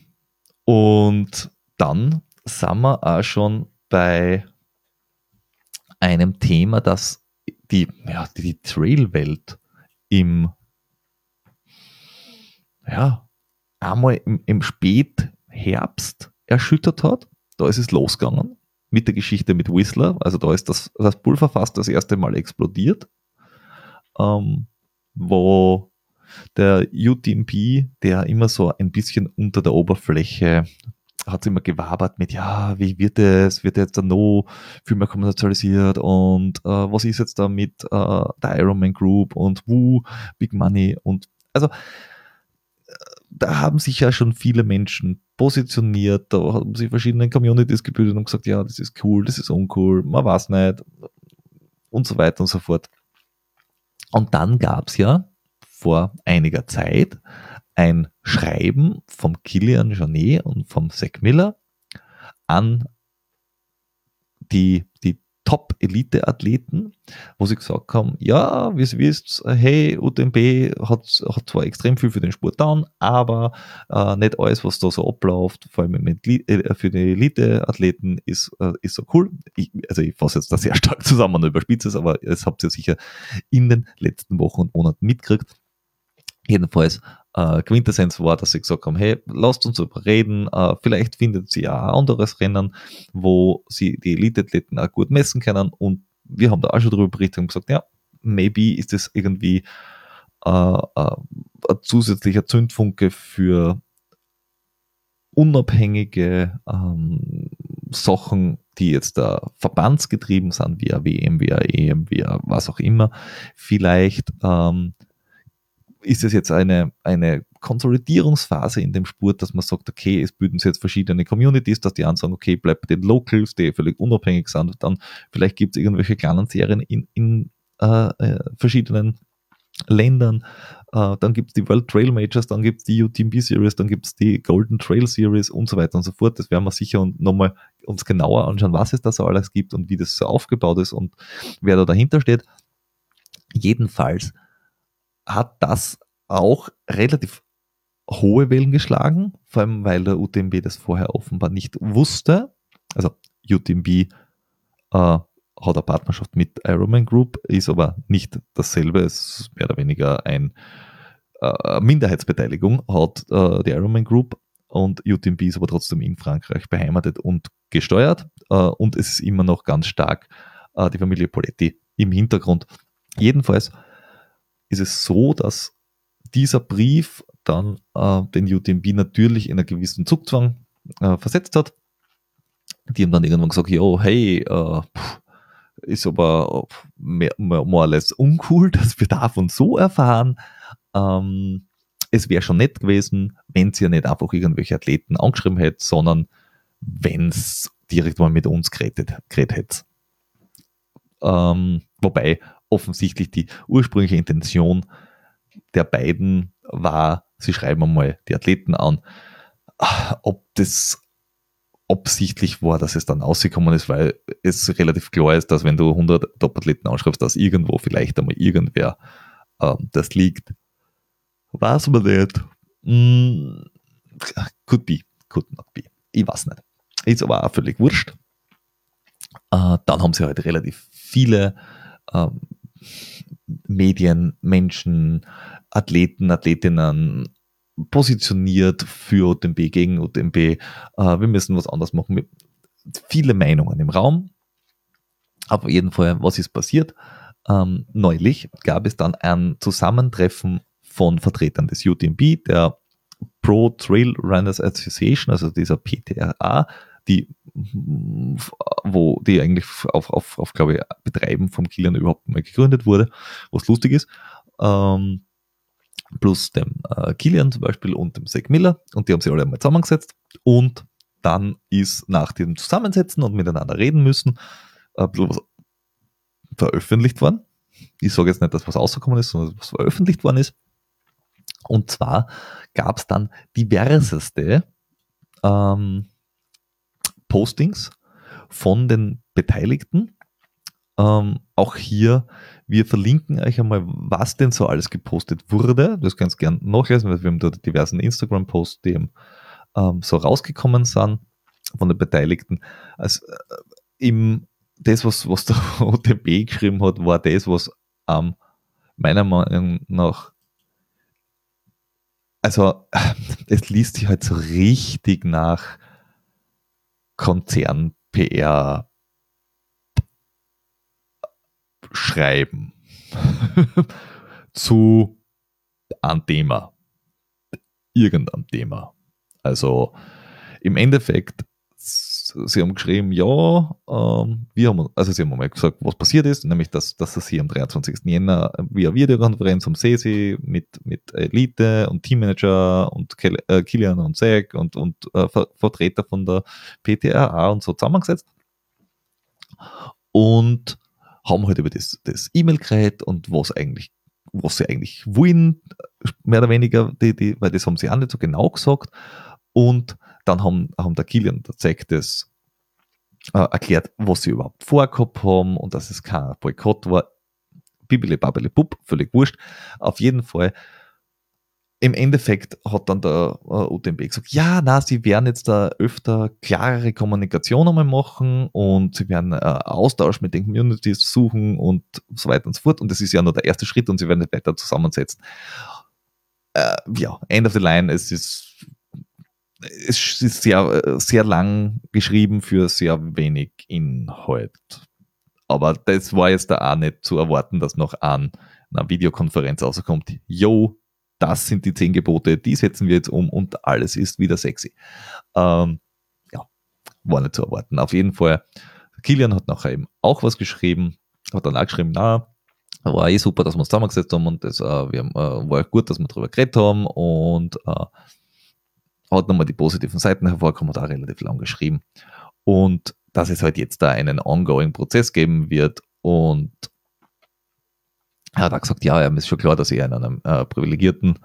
und dann sind wir auch schon bei einem Thema, das die, ja, die Trailwelt im, ja, einmal im, im Spätherbst erschüttert hat. Da ist es losgegangen mit der Geschichte mit Whistler. Also da ist das, das Pulverfass das erste Mal explodiert, ähm, wo der UTMP, der immer so ein bisschen unter der Oberfläche hat immer gewabert mit, ja, wie wird es, wird jetzt da noch viel mehr kommerzialisiert und äh, was ist jetzt da mit äh, der Ironman Group und Woo, Big Money und also da haben sich ja schon viele Menschen positioniert, da haben sich verschiedene Communities gebildet und gesagt, ja, das ist cool, das ist uncool, man weiß nicht und so weiter und so fort. Und dann gab es ja vor einiger Zeit ein Schreiben vom Kilian Jornet und vom Zack Miller an die Top-Elite-Athleten, wo sie gesagt haben, ja, wie ihr wisst, hey, UTMB hat, hat zwar extrem viel für den Sport down, aber äh, nicht alles, was da so abläuft, vor allem äh, für die Elite-Athleten, ist, äh, ist so cool. Ich, also ich fasse jetzt da sehr <laughs> stark zusammen und überspitze es, aber es habt ihr sicher in den letzten Wochen und Monaten mitgekriegt. Jedenfalls äh, Quintessenz war, dass sie gesagt haben, hey, lasst uns darüber reden, äh, vielleicht findet sie ja ein anderes Rennen, wo sie die Elite-Athleten auch gut messen können. Und wir haben da auch schon darüber berichtet und gesagt, ja, maybe ist das irgendwie äh, äh, ein zusätzlicher Zündfunke für unabhängige ähm, Sachen, die jetzt da verbandsgetrieben sind, wie WM, wie EM, wie was auch immer, vielleicht ähm, ist es jetzt eine, eine Konsolidierungsphase in dem Sport, dass man sagt, okay, es bilden sich jetzt verschiedene Communities, dass die einen sagen, okay, bleibt den Locals, die völlig unabhängig sind, dann vielleicht gibt es irgendwelche kleinen Serien in, in äh, äh verschiedenen Ländern, äh, dann gibt es die World Trail Majors, dann gibt es die UTMB Series, dann gibt es die Golden Trail Series und so weiter und so fort. Das werden wir sicher nochmal uns genauer anschauen, was es da so alles gibt und wie das so aufgebaut ist und wer da dahinter steht. Jedenfalls hat das auch relativ hohe Wellen geschlagen, vor allem weil der UTMB das vorher offenbar nicht wusste. Also UTMB äh, hat eine Partnerschaft mit Ironman Group, ist aber nicht dasselbe, es ist mehr oder weniger ein äh, Minderheitsbeteiligung, hat äh, die Ironman Group und UTMB ist aber trotzdem in Frankreich beheimatet und gesteuert äh, und es ist immer noch ganz stark äh, die Familie Poletti im Hintergrund. Jedenfalls ist es so, dass dieser Brief dann äh, den UTMB natürlich in einen gewissen Zugzwang äh, versetzt hat. Die haben dann irgendwann gesagt, jo, hey, äh, pff, ist aber mehr, mehr, more or less uncool, <laughs> dass wir davon so erfahren. Ähm, es wäre schon nett gewesen, wenn sie ja nicht einfach irgendwelche Athleten angeschrieben hätte, sondern wenn es direkt mal mit uns geredet, geredet hätte. Ähm, wobei offensichtlich die ursprüngliche Intention der beiden war, sie schreiben einmal die Athleten an. Ob das absichtlich war, dass es dann rausgekommen ist, weil es relativ klar ist, dass wenn du 100 Top-Athleten anschreibst, dass irgendwo vielleicht einmal irgendwer ähm, das liegt. Weiß man nicht. Mm, could be, could not be. Ich weiß nicht. Ist aber auch völlig wurscht. Äh, dann haben sie halt relativ viele ähm, Medien, Menschen, Athleten, Athletinnen positioniert für UTMB, gegen UTMB. Äh, wir müssen was anderes machen. Viele Meinungen im Raum. Auf jeden Fall, was ist passiert? Ähm, neulich gab es dann ein Zusammentreffen von Vertretern des UTMB, der Pro Trail Runners Association, also dieser PTRA, die wo die eigentlich auf, auf, auf glaube ich, Betreiben vom Kilian überhaupt mal gegründet wurde, was lustig ist. Ähm, plus dem äh, Kilian zum Beispiel und dem Zach Miller und die haben sich alle einmal zusammengesetzt und dann ist nach dem Zusammensetzen und miteinander reden müssen ein bisschen was veröffentlicht worden. Ich sage jetzt nicht, dass was rausgekommen ist, sondern was veröffentlicht worden ist. Und zwar gab es dann diverseste ähm, Postings von den Beteiligten. Ähm, auch hier, wir verlinken euch einmal, was denn so alles gepostet wurde. Das ihr gerne nachlesen, weil wir haben dort diversen Instagram-Posts, die ähm, so rausgekommen sind von den Beteiligten. Also, äh, im, das, was, was der <laughs> OTB geschrieben hat, war das, was ähm, meiner Meinung nach also <laughs> es liest sich halt so richtig nach Konzern-PR schreiben <laughs> zu einem Thema. Irgendeinem Thema. Also im Endeffekt sie haben geschrieben, ja, ähm, wir haben, also sie haben mal gesagt, was passiert ist, nämlich, dass, dass es hier am 23. Jänner via Videokonferenz um Sesi mit, mit Elite und Teammanager und äh, Kilian und Zack und, und äh, Ver Vertreter von der PTRA und so zusammengesetzt und haben halt über das, das E-Mail geredet und was eigentlich was sie eigentlich wollen, mehr oder weniger, die, die, weil das haben sie auch nicht so genau gesagt. Und dann haben, haben der Kilian der Zack das äh, erklärt, was sie überhaupt vorgehabt haben und dass es kein Boykott war. Bibili, babili, bub, völlig wurscht. Auf jeden Fall im Endeffekt hat dann der äh, UTMB gesagt, ja, na, sie werden jetzt da öfter klarere Kommunikation einmal machen und sie werden äh, Austausch mit den Communities suchen und so weiter und so fort. Und das ist ja nur der erste Schritt und sie werden nicht weiter zusammensetzen. Äh, ja, end of the line, es ist es ist sehr, sehr lang geschrieben für sehr wenig Inhalt. Aber das war jetzt da auch nicht zu erwarten, dass noch an einer Videokonferenz rauskommt, yo, das sind die zehn Gebote, die setzen wir jetzt um und alles ist wieder sexy. Ähm, ja, war nicht zu erwarten. Auf jeden Fall, Kilian hat nachher eben auch was geschrieben, hat dann auch geschrieben, na, war eh super, dass wir uns zusammengesetzt haben und das äh, wir äh, war gut, dass wir darüber geredet haben und äh, hat nochmal die positiven Seiten hat auch relativ lang geschrieben. Und dass es halt jetzt da einen ongoing Prozess geben wird und er hat auch gesagt, ja, ihm ist schon klar, dass er in einer äh, privilegierten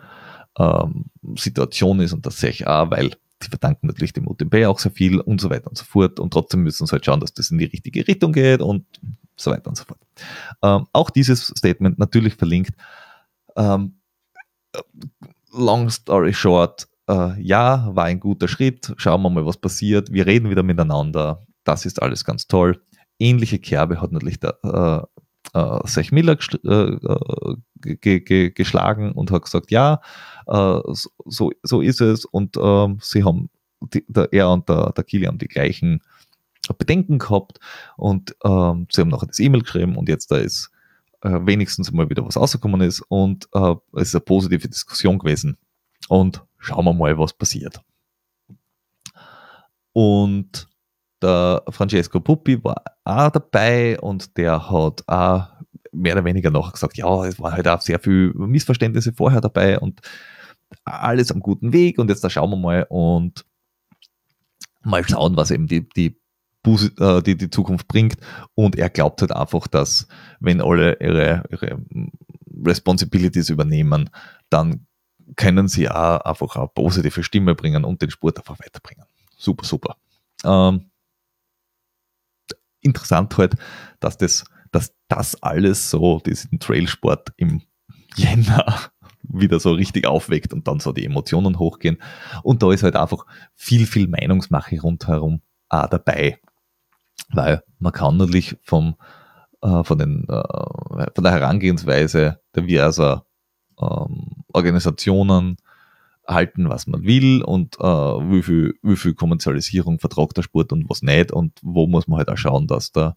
ähm, Situation ist und das sehe ich auch, weil sie verdanken natürlich dem UTMB auch sehr viel und so weiter und so fort und trotzdem müssen sie halt schauen, dass das in die richtige Richtung geht und so weiter und so fort. Ähm, auch dieses Statement natürlich verlinkt. Ähm, long story short, äh, ja, war ein guter Schritt, schauen wir mal, was passiert, wir reden wieder miteinander, das ist alles ganz toll. Ähnliche Kerbe hat natürlich der äh, äh, Sech Miller äh, geschlagen und hat gesagt, ja, äh, so, so ist es. Und ähm, sie haben, die, der, er und der, der Kili haben die gleichen Bedenken gehabt. Und ähm, sie haben nachher das E-Mail geschrieben und jetzt da ist äh, wenigstens mal wieder was rausgekommen ist. Und äh, es ist eine positive Diskussion gewesen. Und schauen wir mal, was passiert. Und der Francesco Puppi war auch dabei und der hat auch mehr oder weniger noch gesagt, ja, es waren halt auch sehr viele Missverständnisse vorher dabei und alles am guten Weg und jetzt da schauen wir mal und mal schauen, was eben die, die, äh, die, die Zukunft bringt. Und er glaubt halt einfach, dass wenn alle ihre, ihre Responsibilities übernehmen, dann können sie auch einfach eine positive Stimme bringen und den Sport einfach weiterbringen. Super, super. Ähm, interessant halt, dass das, dass das alles so, diesen Trailsport im Jänner <laughs> wieder so richtig aufweckt und dann so die Emotionen hochgehen. Und da ist halt einfach viel, viel Meinungsmache rundherum auch dabei. Weil man kann natürlich vom, äh, von, den, äh, von der Herangehensweise der Versa ähm, Organisationen halten, was man will und äh, wie, viel, wie viel Kommerzialisierung vertragt der Sport und was nicht. Und wo muss man halt auch schauen, dass der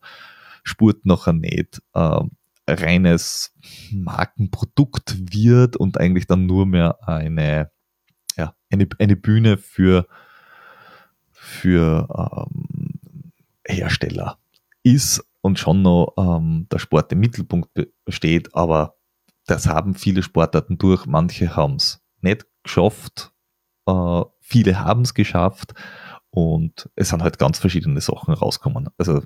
Sport nachher nicht äh, reines Markenprodukt wird und eigentlich dann nur mehr eine, ja, eine, eine Bühne für, für ähm, Hersteller ist und schon noch ähm, der Sport im Mittelpunkt steht, aber das haben viele Sportarten durch. Manche haben es nicht geschafft, äh, viele haben es geschafft und es sind halt ganz verschiedene Sachen rausgekommen. Also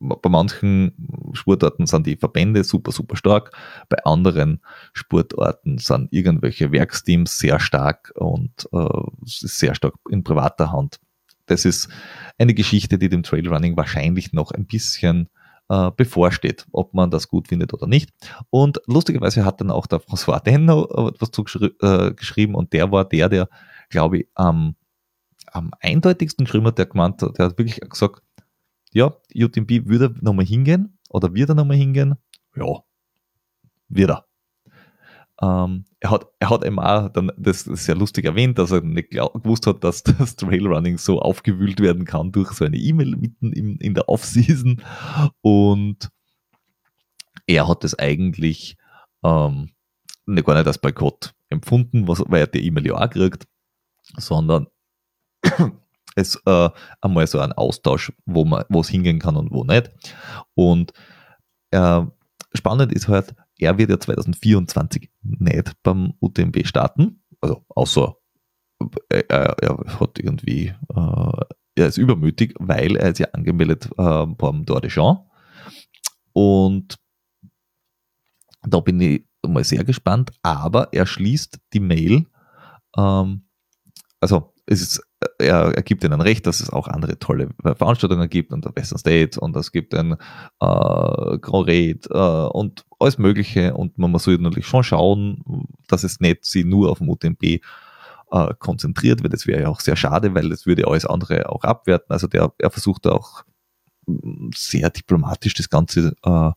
bei manchen Sportarten sind die Verbände super, super stark, bei anderen Sportarten sind irgendwelche Werksteams sehr stark und äh, sehr stark in privater Hand. Das ist eine Geschichte, die dem Trailrunning wahrscheinlich noch ein bisschen äh, bevorsteht, ob man das gut findet oder nicht. Und lustigerweise hat dann auch der <laughs> François Denno etwas äh, geschrieben und der war der, der, glaube ich, am, am eindeutigsten geschrieben hat, der gemeint hat, der hat wirklich gesagt, ja, UTMB würde nochmal hingehen oder wird er nochmal hingehen? Ja, wird er. Ähm, er, hat, er hat eben auch dann das, das sehr lustig erwähnt, dass er nicht gewusst hat, dass <laughs> das Trailrunning so aufgewühlt werden kann durch so eine E-Mail mitten in, in der Off-Season. Und er hat es eigentlich ähm, nicht, gar nicht als Boykott empfunden, was, weil er die E-Mail ja auch kriegt, sondern <coughs> es äh, einmal so ein Austausch, wo man, wo es hingehen kann und wo nicht. Und äh, spannend ist halt, er wird ja 2024 nicht beim UTMB starten, also außer äh, er, er hat irgendwie, äh, er ist übermütig, weil er ist ja angemeldet äh, beim Tour de Jean. Und da bin ich mal sehr gespannt, aber er schließt die Mail, ähm, also es ist er, er gibt ihnen recht, dass es auch andere tolle Veranstaltungen gibt und der Western State und es gibt ein äh, Grand Raid äh, und alles Mögliche und man muss natürlich schon schauen, dass es nicht sie nur auf dem UTMB äh, konzentriert, weil das wäre ja auch sehr schade, weil das würde alles andere auch abwerten. Also der, er versucht auch sehr diplomatisch das Ganze äh,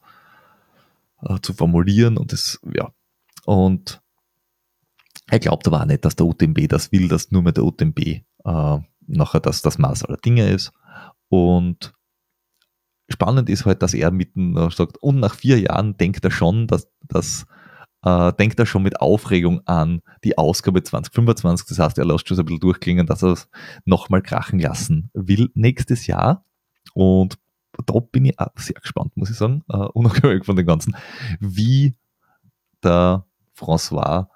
äh, zu formulieren und das, ja. Und er glaubt aber auch nicht, dass der UTMB das will, dass nur mehr der UTMB äh, nachher das, das Maß aller Dinge ist. Und spannend ist halt, dass er mitten äh, sagt, und nach vier Jahren denkt er schon, dass das äh, denkt er schon mit Aufregung an die Ausgabe 2025. Das heißt, er lässt schon so ein bisschen durchklingen, dass er es nochmal krachen lassen will nächstes Jahr. Und da bin ich auch sehr gespannt, muss ich sagen, uh, unabhängig von dem Ganzen, wie der François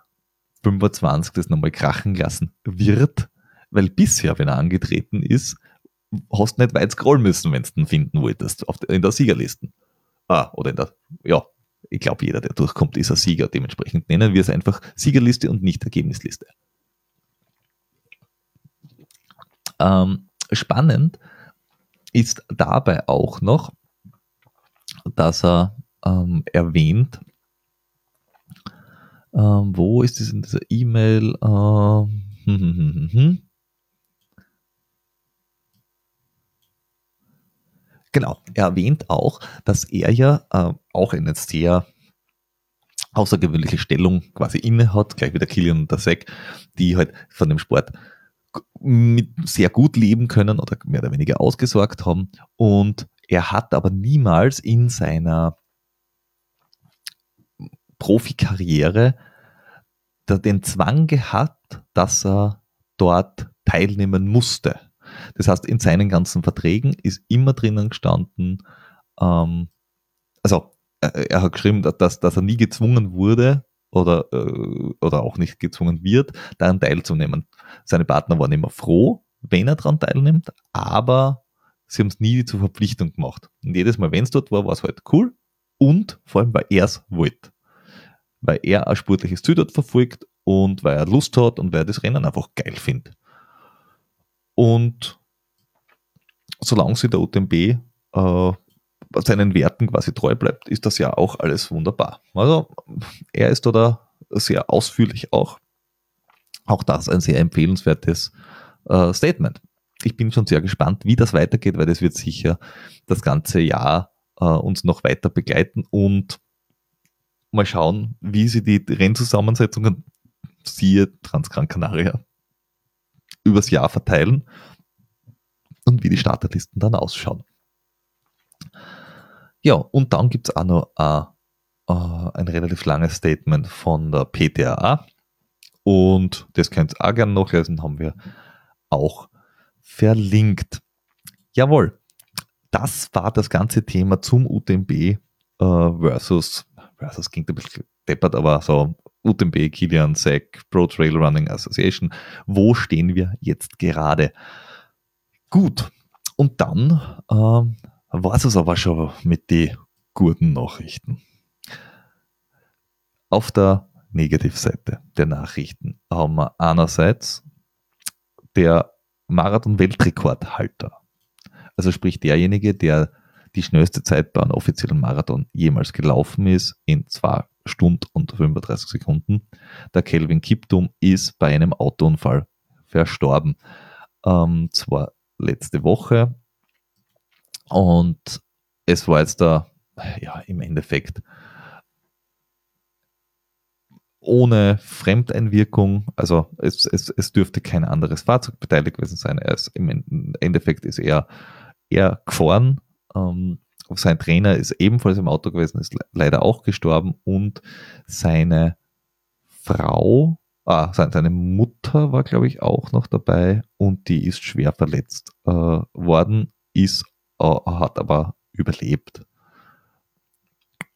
25 das nochmal krachen lassen wird weil bisher, wenn er angetreten ist, hast du nicht weit scrollen müssen, wenn du ihn finden wolltest, in der Siegerliste. Ah, oder in der, ja, ich glaube, jeder, der durchkommt, ist ein Sieger. Dementsprechend nennen wir es einfach Siegerliste und nicht Ergebnisliste. Ähm, spannend ist dabei auch noch, dass er ähm, erwähnt, ähm, wo ist es in dieser E-Mail? Ähm, hm, hm, hm, Genau, er erwähnt auch, dass er ja äh, auch eine sehr außergewöhnliche Stellung quasi inne hat, gleich wie der Kilian und der Sek, die halt von dem Sport sehr gut leben können oder mehr oder weniger ausgesorgt haben. Und er hat aber niemals in seiner Profikarriere den Zwang gehabt, dass er dort teilnehmen musste. Das heißt, in seinen ganzen Verträgen ist immer drinnen gestanden, ähm, also äh, er hat geschrieben, dass, dass er nie gezwungen wurde oder, äh, oder auch nicht gezwungen wird, daran teilzunehmen. Seine Partner waren immer froh, wenn er daran teilnimmt, aber sie haben es nie zur Verpflichtung gemacht. Und jedes Mal, wenn es dort war, war es halt cool und vor allem, weil er es wollte. Weil er ein sportliches Ziel dort verfolgt und weil er Lust hat und weil er das Rennen einfach geil findet. Und solange sie der UTMB äh, seinen Werten quasi treu bleibt, ist das ja auch alles wunderbar. Also er ist da sehr ausführlich auch. Auch das ein sehr empfehlenswertes äh, Statement. Ich bin schon sehr gespannt, wie das weitergeht, weil das wird sicher das ganze Jahr äh, uns noch weiter begleiten und mal schauen, wie sie die Rennzusammensetzungen, siehe Transgran Canaria, übers Jahr verteilen und wie die Starterlisten dann ausschauen. Ja, und dann gibt es auch noch äh, äh, ein relativ langes Statement von der PTAA und das könnt ihr auch gerne nachlesen, haben wir auch verlinkt. Jawohl, das war das ganze Thema zum UTMB äh, versus, versus klingt ein bisschen deppert, aber so UTMB, Kilian, SEC, Pro Trail Running Association. Wo stehen wir jetzt gerade? Gut. Und dann ähm, war es aber schon mit den guten Nachrichten. Auf der Negativseite der Nachrichten haben wir einerseits der Marathon-Weltrekordhalter. Also sprich derjenige, der die schnellste Zeit bei einem offiziellen Marathon jemals gelaufen ist, in 2 Stunden und 35 Sekunden. Der Kelvin Kiptum ist bei einem Autounfall verstorben. Ähm, zwar letzte Woche und es war jetzt da, ja, im Endeffekt ohne Fremdeinwirkung, also es, es, es dürfte kein anderes Fahrzeug beteiligt gewesen sein. Er ist, Im Endeffekt ist er, er gefahren. Ähm, sein Trainer ist ebenfalls im Auto gewesen, ist leider auch gestorben und seine Frau, ah, seine Mutter war, glaube ich, auch noch dabei und die ist schwer verletzt äh, worden, ist, äh, hat aber überlebt.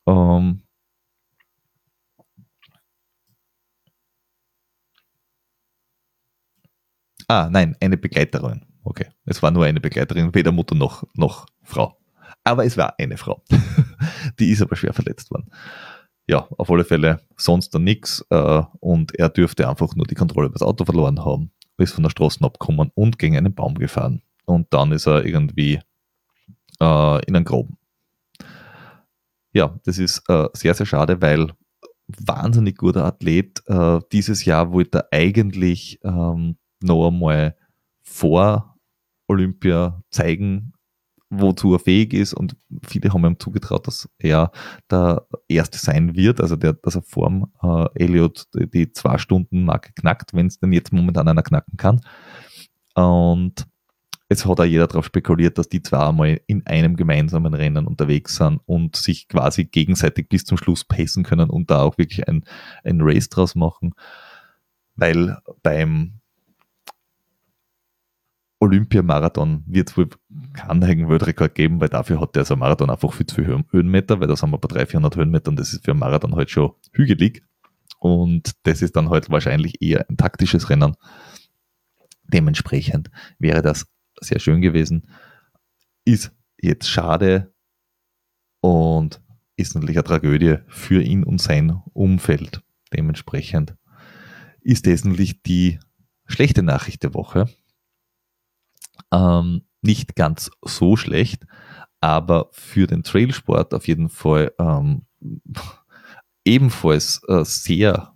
Ähm, Ah, nein, eine Begleiterin. Okay. Es war nur eine Begleiterin, weder Mutter noch, noch Frau. Aber es war eine Frau. <laughs> Die ist aber schwer verletzt worden. Ja, auf alle Fälle sonst dann nichts. Äh, und er dürfte einfach nur die Kontrolle über das Auto verloren haben, ist von der Straße abgekommen und gegen einen Baum gefahren. Und dann ist er irgendwie äh, in einen Groben. Ja, das ist äh, sehr, sehr schade, weil wahnsinnig guter Athlet. Dieses Jahr wollte er eigentlich ähm, noch einmal vor Olympia zeigen, wozu er fähig ist und viele haben ihm zugetraut, dass er der Erste sein wird, also der, dass er vorm äh, Elliot die, die zwei Stunden Marke knackt, wenn es denn jetzt momentan einer knacken kann. Und es hat auch jeder darauf spekuliert, dass die zwei einmal in einem gemeinsamen Rennen unterwegs sind und sich quasi gegenseitig bis zum Schluss pacen können und da auch wirklich ein, ein Race draus machen. Weil beim Olympiamarathon wird wohl keinen eigenen Weltrekord geben, weil dafür hat der so ein Marathon einfach viel zu viel Höhenmeter, weil da sind wir bei 300, 400 Höhenmetern, das ist für einen Marathon halt schon hügelig. Und das ist dann halt wahrscheinlich eher ein taktisches Rennen. Dementsprechend wäre das sehr schön gewesen. Ist jetzt schade und ist natürlich eine Tragödie für ihn und sein Umfeld. Dementsprechend ist das natürlich die schlechte Nachricht der Woche. Ähm, nicht ganz so schlecht, aber für den Trailsport auf jeden Fall ähm, ebenfalls äh, sehr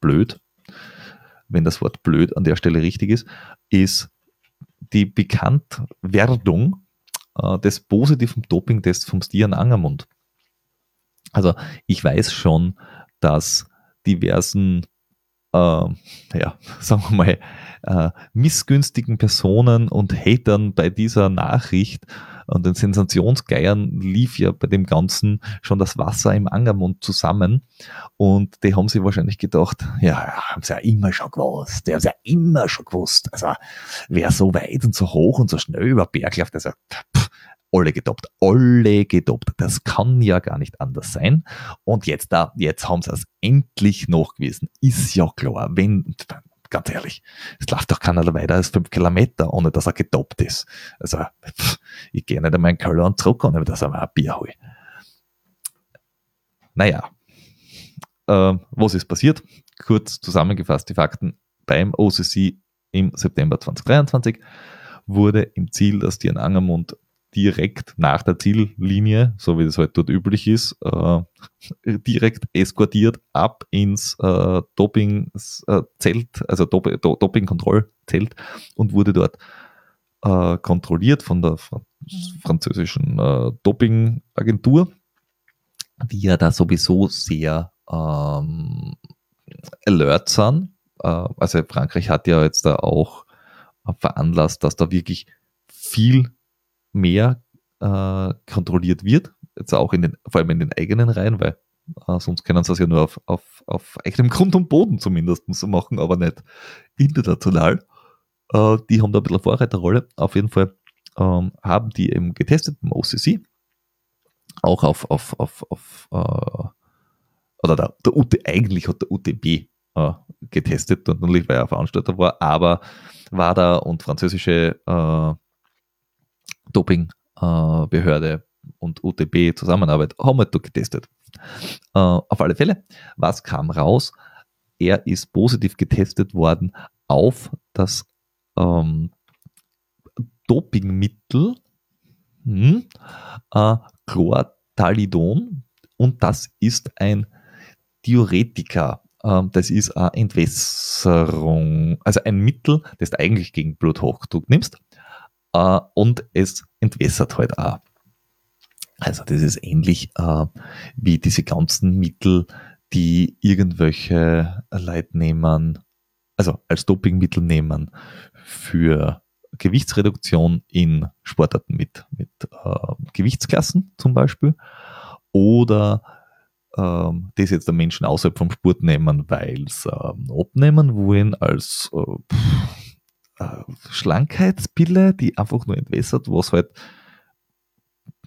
blöd, wenn das Wort blöd an der Stelle richtig ist, ist die Bekanntwerdung äh, des positiven Dopingtests vom Stian Angermund. Also ich weiß schon, dass diversen, ja, <laughs> sagen wir mal, äh, missgünstigen Personen und Hatern bei dieser Nachricht und den Sensationsgeiern lief ja bei dem Ganzen schon das Wasser im Angermund zusammen. Und die haben sich wahrscheinlich gedacht, ja, haben sie ja immer schon gewusst. Die haben sie ja immer schon gewusst. Also, wer so weit und so hoch und so schnell über Berg läuft, also, pff, alle gedoppt, alle gedoppt. Das kann ja gar nicht anders sein. Und jetzt da, jetzt haben sie es endlich nachgewiesen. Ist ja klar, wenn, ganz ehrlich, es läuft doch keiner weiter als fünf Kilometer, ohne dass er getoppt ist. Also, ich gehe nicht einmal in Köln und zurück, ohne dass er mal ein Bier hole. Naja, äh, was ist passiert? Kurz zusammengefasst die Fakten. Beim OCC im September 2023 wurde im Ziel, dass die in Angermund direkt nach der Ziellinie, so wie das halt dort üblich ist, äh, direkt eskortiert ab ins äh, Doping-Zelt, also Dop Doping-Kontrollzelt und wurde dort äh, kontrolliert von der französischen äh, Doping-Agentur, die ja da sowieso sehr ähm, alert sind. Äh, also Frankreich hat ja jetzt da auch veranlasst, dass da wirklich viel mehr äh, kontrolliert wird, jetzt auch in den, vor allem in den eigenen Reihen, weil äh, sonst können sie das ja nur auf, auf, auf eigenem Grund und Boden zumindest so machen, aber nicht international. Äh, die haben da ein bisschen Vorreiterrolle. Auf jeden Fall ähm, haben die eben getestet beim OCC, auch auf, auf, auf, auf äh, oder der, der UT, eigentlich hat der UTB äh, getestet und natürlich, weil er Veranstalter war, aber WADA und französische äh, Dopingbehörde äh, und UTB Zusammenarbeit haben halt getestet. Äh, auf alle Fälle, was kam raus? Er ist positiv getestet worden auf das ähm, Dopingmittel hm, äh, Chlortalidon und das ist ein Diuretika. Ähm, das ist eine Entwässerung, also ein Mittel, das du eigentlich gegen Bluthochdruck nimmst äh, und es entwässert halt auch. Also das ist ähnlich äh, wie diese ganzen Mittel, die irgendwelche Leute nehmen, also als Dopingmittel nehmen für Gewichtsreduktion in Sportarten mit, mit äh, Gewichtsklassen zum Beispiel oder ähm, das jetzt der Menschen außerhalb vom Sport nehmen, weil sie ähm, abnehmen wollen als äh, äh, Schlankheitspille, die einfach nur entwässert, was halt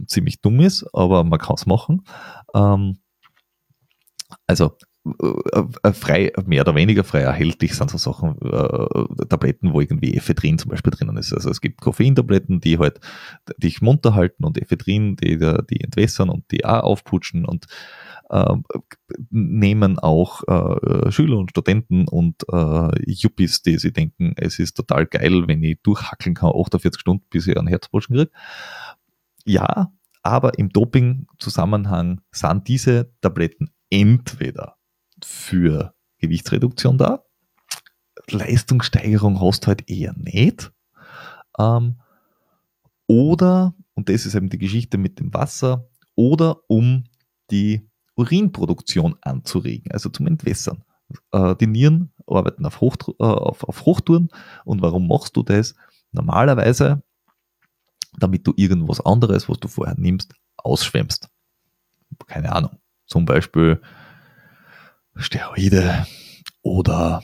ziemlich dumm ist, aber man kann es machen. Ähm, also äh, äh, frei, mehr oder weniger frei erhältlich sind so Sachen, äh, Tabletten, wo irgendwie Ephedrin zum Beispiel drinnen ist. Also es gibt Koffeintabletten, die halt dich munter halten und Ephedrin, die, die entwässern und die auch aufputschen und äh, nehmen auch äh, Schüler und Studenten und äh, Yuppies, die sich denken, es ist total geil, wenn ich durchhackeln kann, 48 Stunden, bis ich einen Herzputschen kriege. Ja, aber im Doping-Zusammenhang sind diese Tabletten entweder für Gewichtsreduktion da, Leistungssteigerung hast du halt eher nicht, ähm, oder, und das ist eben die Geschichte mit dem Wasser, oder um die Urinproduktion anzuregen, also zum Entwässern. Äh, die Nieren arbeiten auf, Hoch, äh, auf, auf Hochtouren. Und warum machst du das? Normalerweise, damit du irgendwas anderes, was du vorher nimmst, ausschwemmst. Keine Ahnung. Zum Beispiel Steroide oder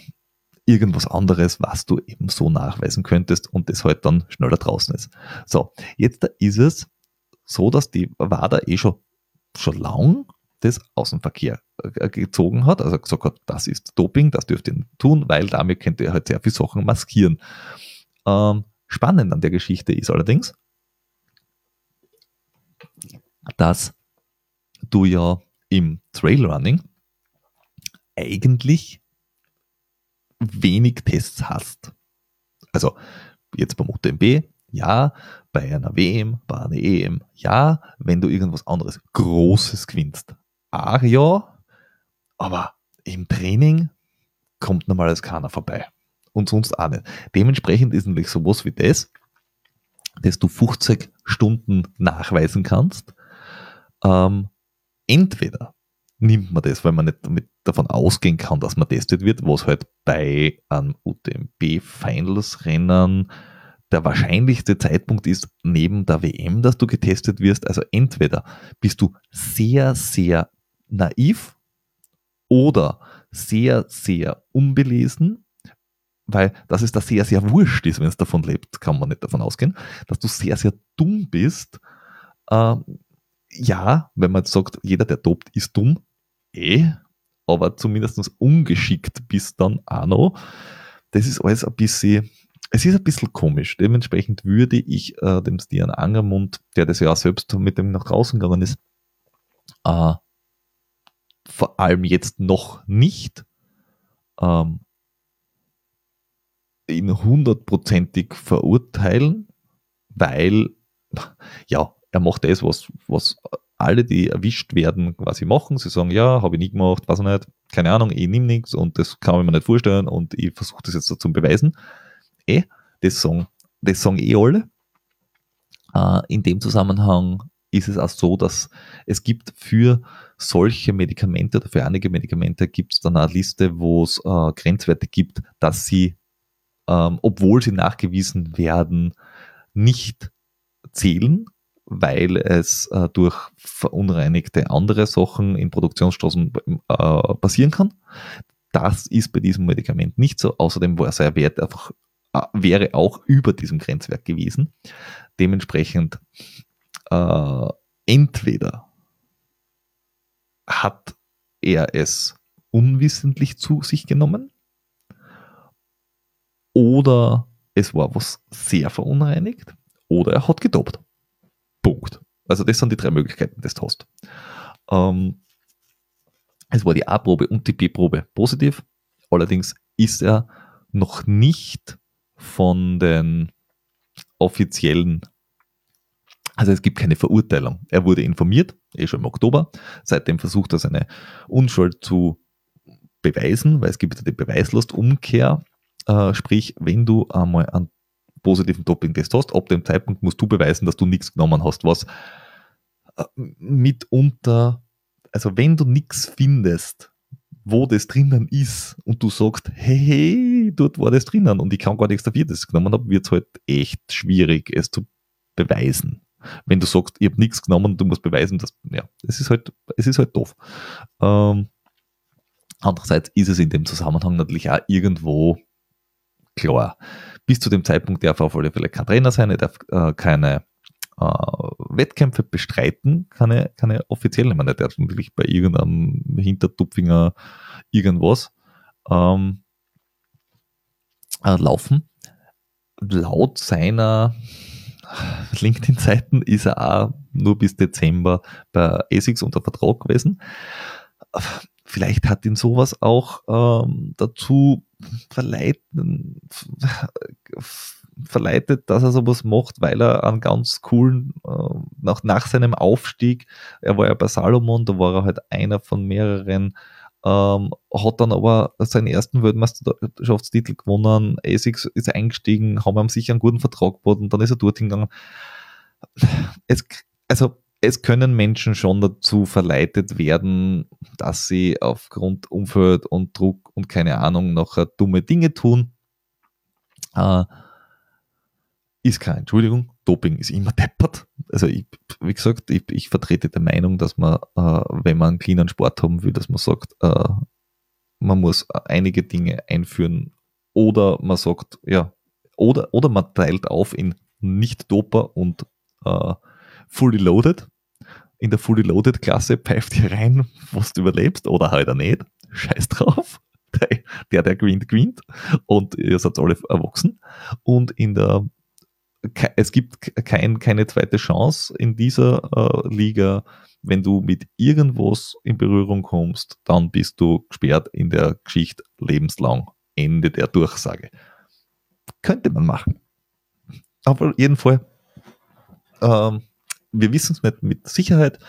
irgendwas anderes, was du eben so nachweisen könntest und das halt dann schneller draußen ist. So, jetzt ist es so, dass die WADA eh schon, schon lang des Außenverkehr äh, gezogen hat, also gesagt hat, das ist Doping, das dürft ihr tun, weil damit könnt ihr halt sehr viele Sachen maskieren. Ähm, spannend an der Geschichte ist allerdings, dass du ja im Trailrunning eigentlich wenig Tests hast. Also jetzt beim UTMB, ja, bei einer WM, bei einer EM, ja, wenn du irgendwas anderes Großes gewinnst ja, aber im Training kommt normales keiner vorbei. Und sonst auch nicht. Dementsprechend ist natürlich sowas wie das, dass du 50 Stunden nachweisen kannst. Ähm, entweder nimmt man das, weil man nicht damit davon ausgehen kann, dass man testet wird, was halt bei einem UTMB Finals Rennen der wahrscheinlichste Zeitpunkt ist neben der WM, dass du getestet wirst. Also entweder bist du sehr, sehr naiv oder sehr, sehr unbelesen, weil das ist da sehr, sehr wurscht ist, wenn es davon lebt, kann man nicht davon ausgehen, dass du sehr, sehr dumm bist. Ähm, ja, wenn man sagt, jeder, der dopt, ist dumm, eh, aber zumindest ungeschickt bist dann auch noch. Das ist alles ein bisschen, es ist ein bisschen komisch. Dementsprechend würde ich äh, dem Stian Angermund, der das ja auch selbst mit dem nach draußen gegangen ist, äh, vor allem jetzt noch nicht ähm, ihn hundertprozentig verurteilen, weil ja, er macht das, was, was alle, die erwischt werden, quasi machen. Sie sagen, ja, habe ich nie gemacht, weiß ich nicht, keine Ahnung, ich nehme nichts und das kann ich mir nicht vorstellen und ich versuche das jetzt so zu beweisen. Eh, das sagen, das sagen eh alle. Äh, in dem Zusammenhang ist es auch so, dass es gibt für solche Medikamente oder für einige Medikamente gibt es dann eine Liste, wo es äh, Grenzwerte gibt, dass sie, ähm, obwohl sie nachgewiesen werden, nicht zählen, weil es äh, durch verunreinigte andere Sachen in Produktionsstraßen äh, passieren kann. Das ist bei diesem Medikament nicht so. Außerdem war sein Wert einfach äh, wäre auch über diesem Grenzwert gewesen. Dementsprechend äh, entweder hat er es unwissentlich zu sich genommen oder es war was sehr verunreinigt oder er hat gedopt. Punkt. Also das sind die drei Möglichkeiten, die du hast. Ähm, es war die A-Probe und die B-Probe positiv. Allerdings ist er noch nicht von den offiziellen, also es gibt keine Verurteilung. Er wurde informiert, eh schon im Oktober. Seitdem versucht er seine Unschuld zu beweisen, weil es gibt ja die Beweislastumkehr. Äh, sprich, wenn du einmal einen positiven Doping-Test hast, ab dem Zeitpunkt musst du beweisen, dass du nichts genommen hast, was äh, mitunter, also wenn du nichts findest, wo das drinnen ist und du sagst, hey, hey, dort war das drinnen und ich kann gar nichts dafür, dass es genommen habe, wird es halt echt schwierig, es zu beweisen. Wenn du sagst, ich habe nichts genommen und du musst beweisen, dass, ja, es ist halt, es ist halt doof. Ähm, andererseits ist es in dem Zusammenhang natürlich auch irgendwo klar. Bis zu dem Zeitpunkt darf er auf alle Fälle kein Trainer sein, er darf äh, keine äh, Wettkämpfe bestreiten, keine, keine offiziellen. Ich meine, der hat natürlich bei irgendeinem Hintertupfinger irgendwas ähm, äh, laufen. Laut seiner LinkedIn-Seiten ist er auch nur bis Dezember bei ASICS unter Vertrag gewesen. Vielleicht hat ihn sowas auch ähm, dazu verleiten, verleitet, dass er sowas macht, weil er einen ganz coolen, äh, nach, nach seinem Aufstieg, er war ja bei Salomon, da war er halt einer von mehreren, ähm, hat dann aber seinen ersten Weltmeisterschaftstitel gewonnen, ASICS ist eingestiegen, haben ihm sicher einen guten Vertrag geboten, dann ist er dorthin gegangen. Es, also es können Menschen schon dazu verleitet werden, dass sie aufgrund Umfeld und Druck und keine Ahnung nachher dumme Dinge tun. Äh, ist keine Entschuldigung. Doping ist immer deppert. Also ich, wie gesagt, ich, ich vertrete die Meinung, dass man, äh, wenn man einen cleanen Sport haben will, dass man sagt, äh, man muss einige Dinge einführen oder man sagt, ja, oder, oder man teilt auf in Nicht-Doper und äh, Fully Loaded. In der Fully Loaded Klasse pfeift ihr rein, was du überlebst oder halt auch nicht. Scheiß drauf. <laughs> Der, der gewinnt, gewinnt. Und ihr seid alle erwachsen. Und in der es gibt kein, keine zweite Chance in dieser äh, Liga. Wenn du mit irgendwas in Berührung kommst, dann bist du gesperrt in der Geschichte lebenslang. Ende der Durchsage. Könnte man machen. Aber jeden Fall, ähm, wir wissen es nicht mit Sicherheit.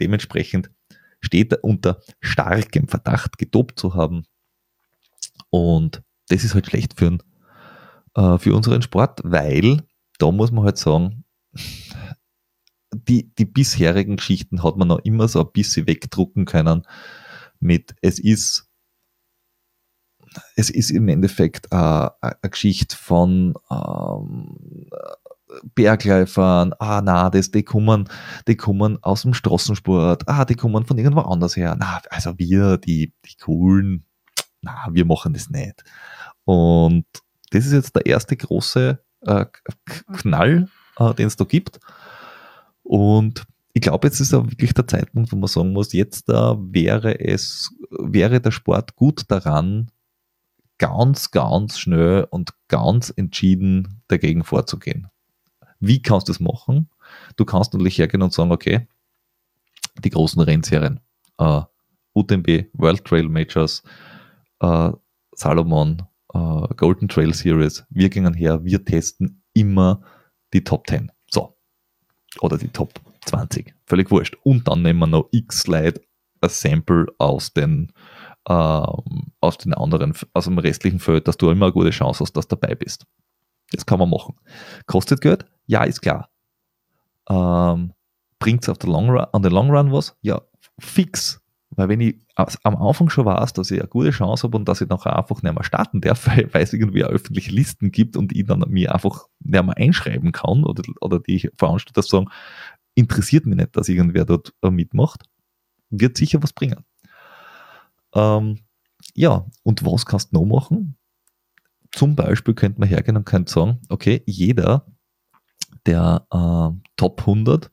Dementsprechend steht er unter starkem Verdacht, gedopt zu haben. Und das ist halt schlecht für, äh, für unseren Sport, weil da muss man halt sagen, die, die bisherigen Geschichten hat man noch immer so ein bisschen wegdrucken können mit, es ist, es ist im Endeffekt äh, eine Geschichte von ähm, Bergläufern, ah na, das, die kommen, die kommen aus dem Straßensport, ah, die kommen von irgendwo anders her. Na, also wir, die, die coolen, na, wir machen das nicht. Und das ist jetzt der erste große äh, Knall, äh, den es da gibt. Und ich glaube, jetzt ist auch wirklich der Zeitpunkt, wo man sagen muss, jetzt äh, wäre es, wäre der Sport gut daran, ganz, ganz schnell und ganz entschieden dagegen vorzugehen. Wie kannst du das machen? Du kannst natürlich hergehen und sagen, okay, die großen Rennserien, äh, UTMB, World Trail Majors, äh, Salomon, äh, Golden Trail Series, wir gehen her, wir testen immer die Top 10. So. Oder die Top 20. Völlig wurscht. Und dann nehmen wir noch X-Slide, ein Sample aus den, ähm, aus den anderen, aus dem restlichen Feld, dass du immer eine gute Chance hast, dass du dabei bist. Das kann man machen. Kostet Geld? Ja, ist klar. Ähm, Bringt es auf der Long Run, an den Long Run was? Ja, fix. Weil wenn ich am Anfang schon weiß, dass ich eine gute Chance habe und dass ich nachher einfach nicht mehr starten darf, <laughs> weil, es irgendwie öffentliche Listen gibt und ich dann mir einfach nicht mehr einschreiben kann oder, oder die Veranstalter sagen, interessiert mich nicht, dass irgendwer dort äh, mitmacht, wird sicher was bringen. Ähm, ja, und was kannst du noch machen? zum Beispiel könnte man hergehen und könnte sagen, okay, jeder, der äh, Top 100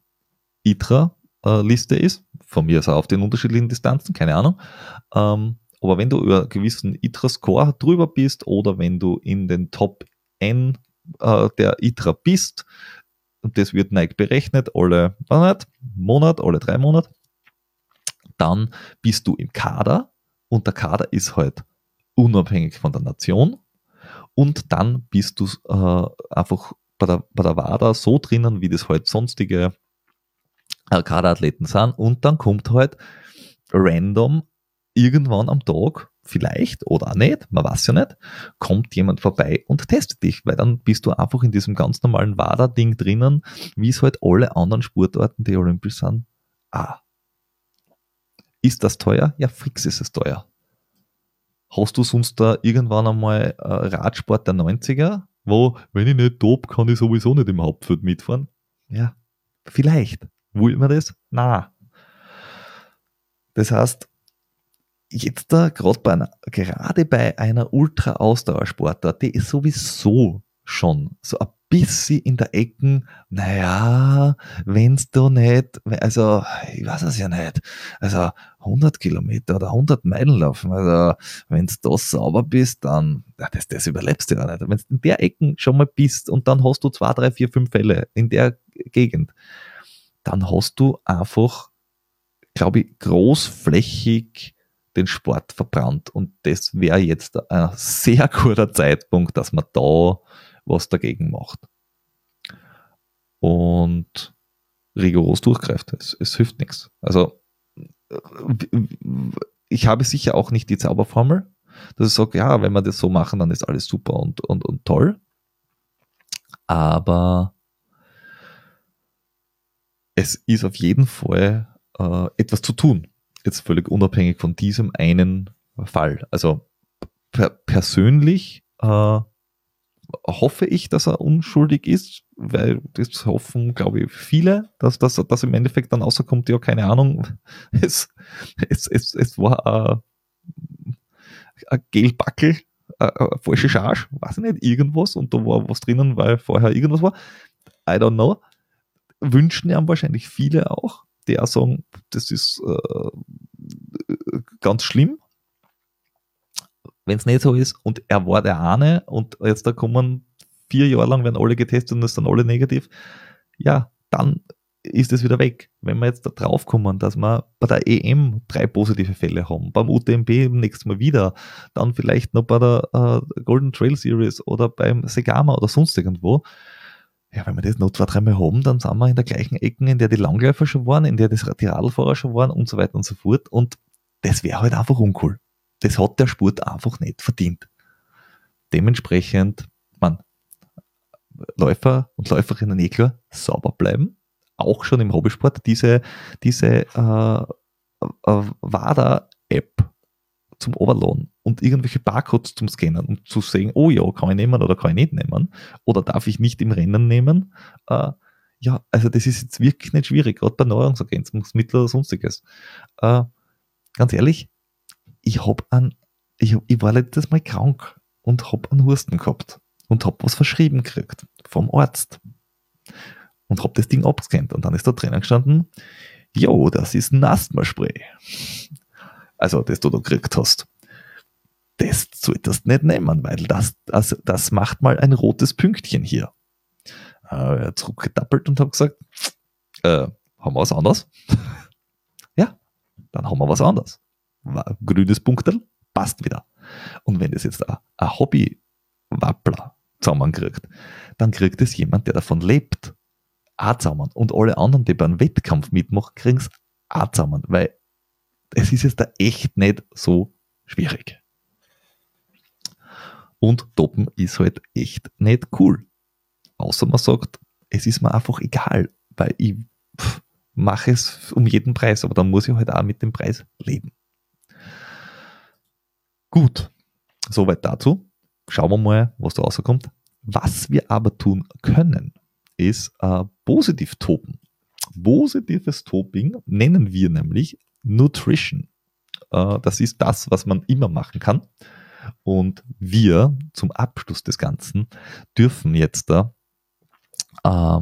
ITRA-Liste äh, ist, von mir aus auf den unterschiedlichen Distanzen, keine Ahnung, ähm, aber wenn du über einen gewissen ITRA-Score drüber bist oder wenn du in den Top N äh, der ITRA bist, und das wird Nike berechnet, alle nicht, Monat, alle drei Monate, dann bist du im Kader und der Kader ist halt unabhängig von der Nation und dann bist du äh, einfach bei der, bei der WADA so drinnen, wie das halt sonstige äh, Kaderathleten sind und dann kommt halt random irgendwann am Tag, vielleicht oder auch nicht, man weiß ja nicht, kommt jemand vorbei und testet dich, weil dann bist du einfach in diesem ganz normalen WADA-Ding drinnen, wie es halt alle anderen Sportarten, die olympisch sind. Ah. Ist das teuer? Ja, fix ist es teuer. Hast du sonst da irgendwann einmal äh, Radsport der 90er, wo, wenn ich nicht top, kann ich sowieso nicht im Hauptfeld mitfahren? Ja, vielleicht. Will man das? Na. Das heißt, jetzt da gerade bei einer, gerade bei einer Ultra-Ausdauersportart, die ist sowieso schon so ein bisschen in der Ecken, naja, wenn's da nicht, also, ich weiß es ja nicht, also 100 Kilometer oder 100 Meilen laufen, also, wenn's da sauber bist, dann, das, das überlebst du ja nicht. Wenn's in der Ecken schon mal bist und dann hast du zwei, drei, vier, fünf Fälle in der Gegend, dann hast du einfach, glaube ich, großflächig den Sport verbrannt. Und das wäre jetzt ein sehr guter Zeitpunkt, dass man da was dagegen macht. Und rigoros durchgreift. Es, es hilft nichts. Also ich habe sicher auch nicht die Zauberformel, dass ich sage, ja, wenn wir das so machen, dann ist alles super und, und, und toll. Aber es ist auf jeden Fall äh, etwas zu tun. Jetzt völlig unabhängig von diesem einen Fall. Also per persönlich äh, hoffe ich, dass er unschuldig ist, weil das hoffen, glaube ich, viele, dass, dass, dass im Endeffekt dann rauskommt, ja, keine Ahnung, <laughs> es, es, es, es war ein, ein Gelbackel, eine, eine falsche Charge, weiß ich nicht, irgendwas und da war was drinnen, weil vorher irgendwas war. I don't know wünschen ja wahrscheinlich viele auch, die auch sagen, das ist äh, ganz schlimm, wenn es nicht so ist und er war der eine und jetzt da kommen vier Jahre lang, werden alle getestet und es sind alle negativ, ja, dann ist es wieder weg. Wenn wir jetzt da drauf kommen, dass wir bei der EM drei positive Fälle haben, beim UTMB im nächsten Mal wieder, dann vielleicht noch bei der äh, Golden Trail Series oder beim Segama oder sonst irgendwo, ja, wenn wir das noch zwei, dreimal haben, dann sind wir in der gleichen Ecke, in der die Langläufer schon waren, in der die Radfahrer schon waren und so weiter und so fort. Und das wäre halt einfach uncool. Das hat der Sport einfach nicht verdient. Dementsprechend, man, Läufer und Läuferinnen eh klar, sauber bleiben. Auch schon im Hobbysport diese, diese äh, äh, WADA-App zum Overlohn und irgendwelche Barcodes zum Scannen, um zu sehen, oh ja, kann ich nehmen oder kann ich nicht nehmen oder darf ich nicht im Rennen nehmen. Äh, ja, also das ist jetzt wirklich nicht schwierig, gerade bei Neuerungsergänzungsmitteln oder sonstiges. Äh, ganz ehrlich, ich hab an, ich, ich war letztes Mal krank und hab einen Husten gehabt und hab was verschrieben gekriegt vom Arzt und hab das Ding abgescannt und dann ist da drinnen gestanden, jo, das ist ein Asthma-Spray. Also, das du da gekriegt hast das solltest du nicht nehmen, weil das, das, das macht mal ein rotes Pünktchen hier. Äh, zurückgedappelt und habe gesagt, äh, haben wir was anderes? <laughs> ja, dann haben wir was anderes. Grünes Punktel, passt wieder. Und wenn das jetzt ein, Hobby-Wappler zusammenkriegt, dann kriegt es jemand, der davon lebt, auch zusammen. Und alle anderen, die beim Wettkampf mitmachen, kriegen es auch zusammen, weil es ist jetzt da echt nicht so schwierig. Und Toppen ist halt echt nicht cool. Außer man sagt, es ist mir einfach egal, weil ich mache es um jeden Preis, aber dann muss ich halt auch mit dem Preis leben. Gut, soweit dazu. Schauen wir mal, was da rauskommt. Was wir aber tun können, ist äh, positiv topen. Positives Toping nennen wir nämlich Nutrition. Äh, das ist das, was man immer machen kann. Und wir zum Abschluss des Ganzen dürfen jetzt da äh,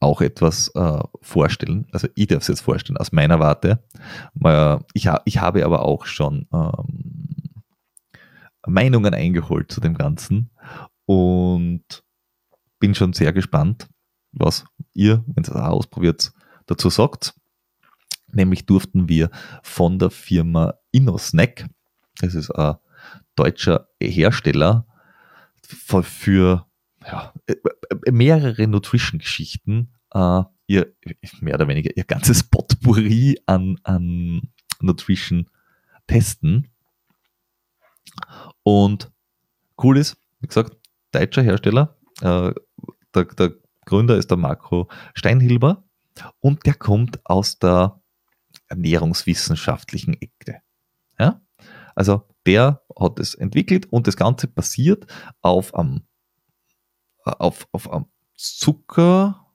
auch etwas äh, vorstellen. Also ich darf es jetzt vorstellen aus meiner Warte. Ich, ha ich habe aber auch schon ähm, Meinungen eingeholt zu dem Ganzen und bin schon sehr gespannt, was ihr, wenn ihr es ausprobiert, dazu sagt. Nämlich durften wir von der Firma InnoSnack, das ist ein deutscher Hersteller für ja, mehrere Nutrition-Geschichten, äh, ihr mehr oder weniger ihr ganzes Potpourri an, an Nutrition testen. Und cool ist, wie gesagt, deutscher Hersteller. Äh, der, der Gründer ist der Marco Steinhilber und der kommt aus der ernährungswissenschaftlichen Ecke. Ja? Also der hat es entwickelt und das Ganze basiert auf einem, auf, auf einem Zucker,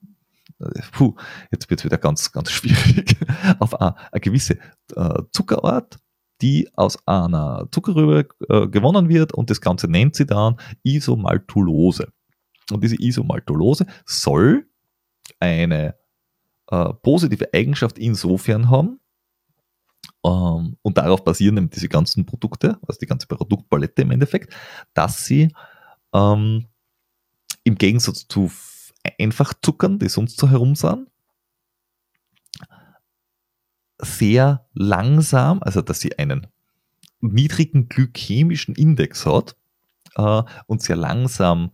puh, jetzt wird es wieder ganz, ganz <laughs> schwierig, auf eine, eine gewisse äh, Zuckerart, die aus einer Zuckerrübe äh, gewonnen wird und das Ganze nennt sie dann Isomaltulose. Und diese Isomaltulose soll eine äh, positive Eigenschaft insofern haben, ähm, und darauf basieren eben diese ganzen Produkte, also die ganze Produktpalette im Endeffekt, dass sie ähm, im Gegensatz zu Einfachzuckern, die sonst so herum sind, sehr langsam, also dass sie einen niedrigen glykämischen Index hat äh, und sehr langsam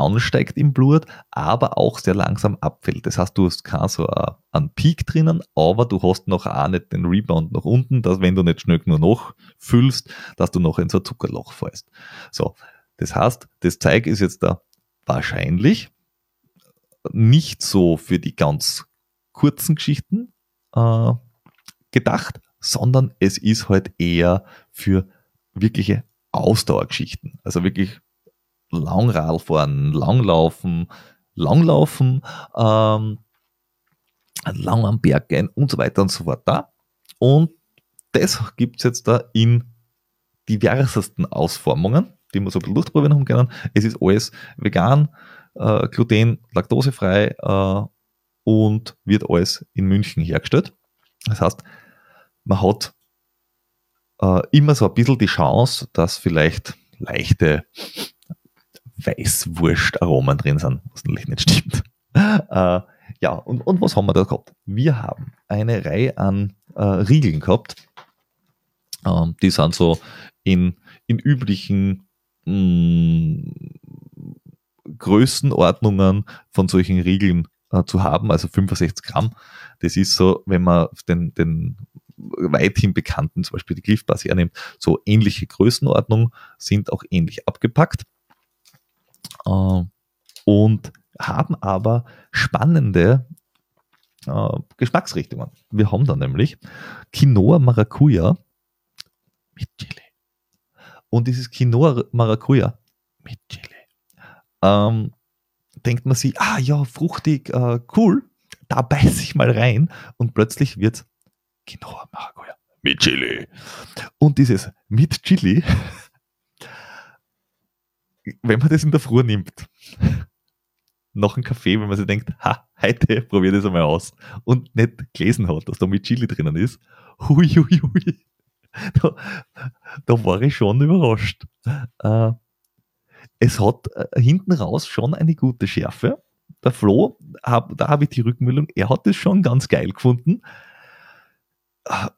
ansteigt im Blut, aber auch sehr langsam abfällt. Das heißt, du hast keinen so einen Peak drinnen, aber du hast noch auch nicht den Rebound nach unten, dass wenn du nicht schnell nur noch füllst, dass du noch in so ein Zuckerloch fällst. So, das heißt, das Zeug ist jetzt da wahrscheinlich nicht so für die ganz kurzen Geschichten äh, gedacht, sondern es ist halt eher für wirkliche Ausdauergeschichten. Also wirklich Langrad fahren, Langlaufen, Langlaufen, ähm, lang am Berg gehen und so weiter und so fort da. Und das gibt es jetzt da in diversesten Ausformungen, die wir so ein bisschen durchprobieren haben können. Es ist alles vegan, äh, gluten, laktosefrei äh, und wird alles in München hergestellt. Das heißt, man hat äh, immer so ein bisschen die Chance, dass vielleicht leichte Weißwurst-Aromen drin sind, was natürlich nicht stimmt. <laughs> Äh, ja, und, und was haben wir da gehabt? Wir haben eine Reihe an äh, Riegeln gehabt. Ähm, die sind so in, in üblichen mh, mm, Größenordnungen von solchen Riegeln äh, zu haben, also 65 Gramm. Das ist so, wenn man den, den weithin bekannten, zum Beispiel die Cliff Bars hernimmt, so ähnliche Größenordnung, sind auch ähnlich abgepackt und haben aber spannende äh, Geschmacksrichtungen. Wir haben da nämlich Quinoa Maracuja mit Chili. Und dieses Quinoa Maracuja mit Chili. Ähm, denkt man sich, ah ja, fruchtig, äh, cool, da beiß ich mal rein und plötzlich wird Quinoa Maracuja mit Chili. Und dieses mit Chili <laughs> wenn man das in der Früh nimmt, noch ein Kaffee, wenn man sich denkt, ha, heute probier das einmal aus und nicht gelesen hat, dass da mit Chili drinnen ist, hui, hui, hui. Da, da war ich schon überrascht. Äh, es hat äh, hinten raus schon eine gute Schärfe. Der Flo, da habe ich die Rückmeldung, er hat es schon ganz geil gefunden. Äh,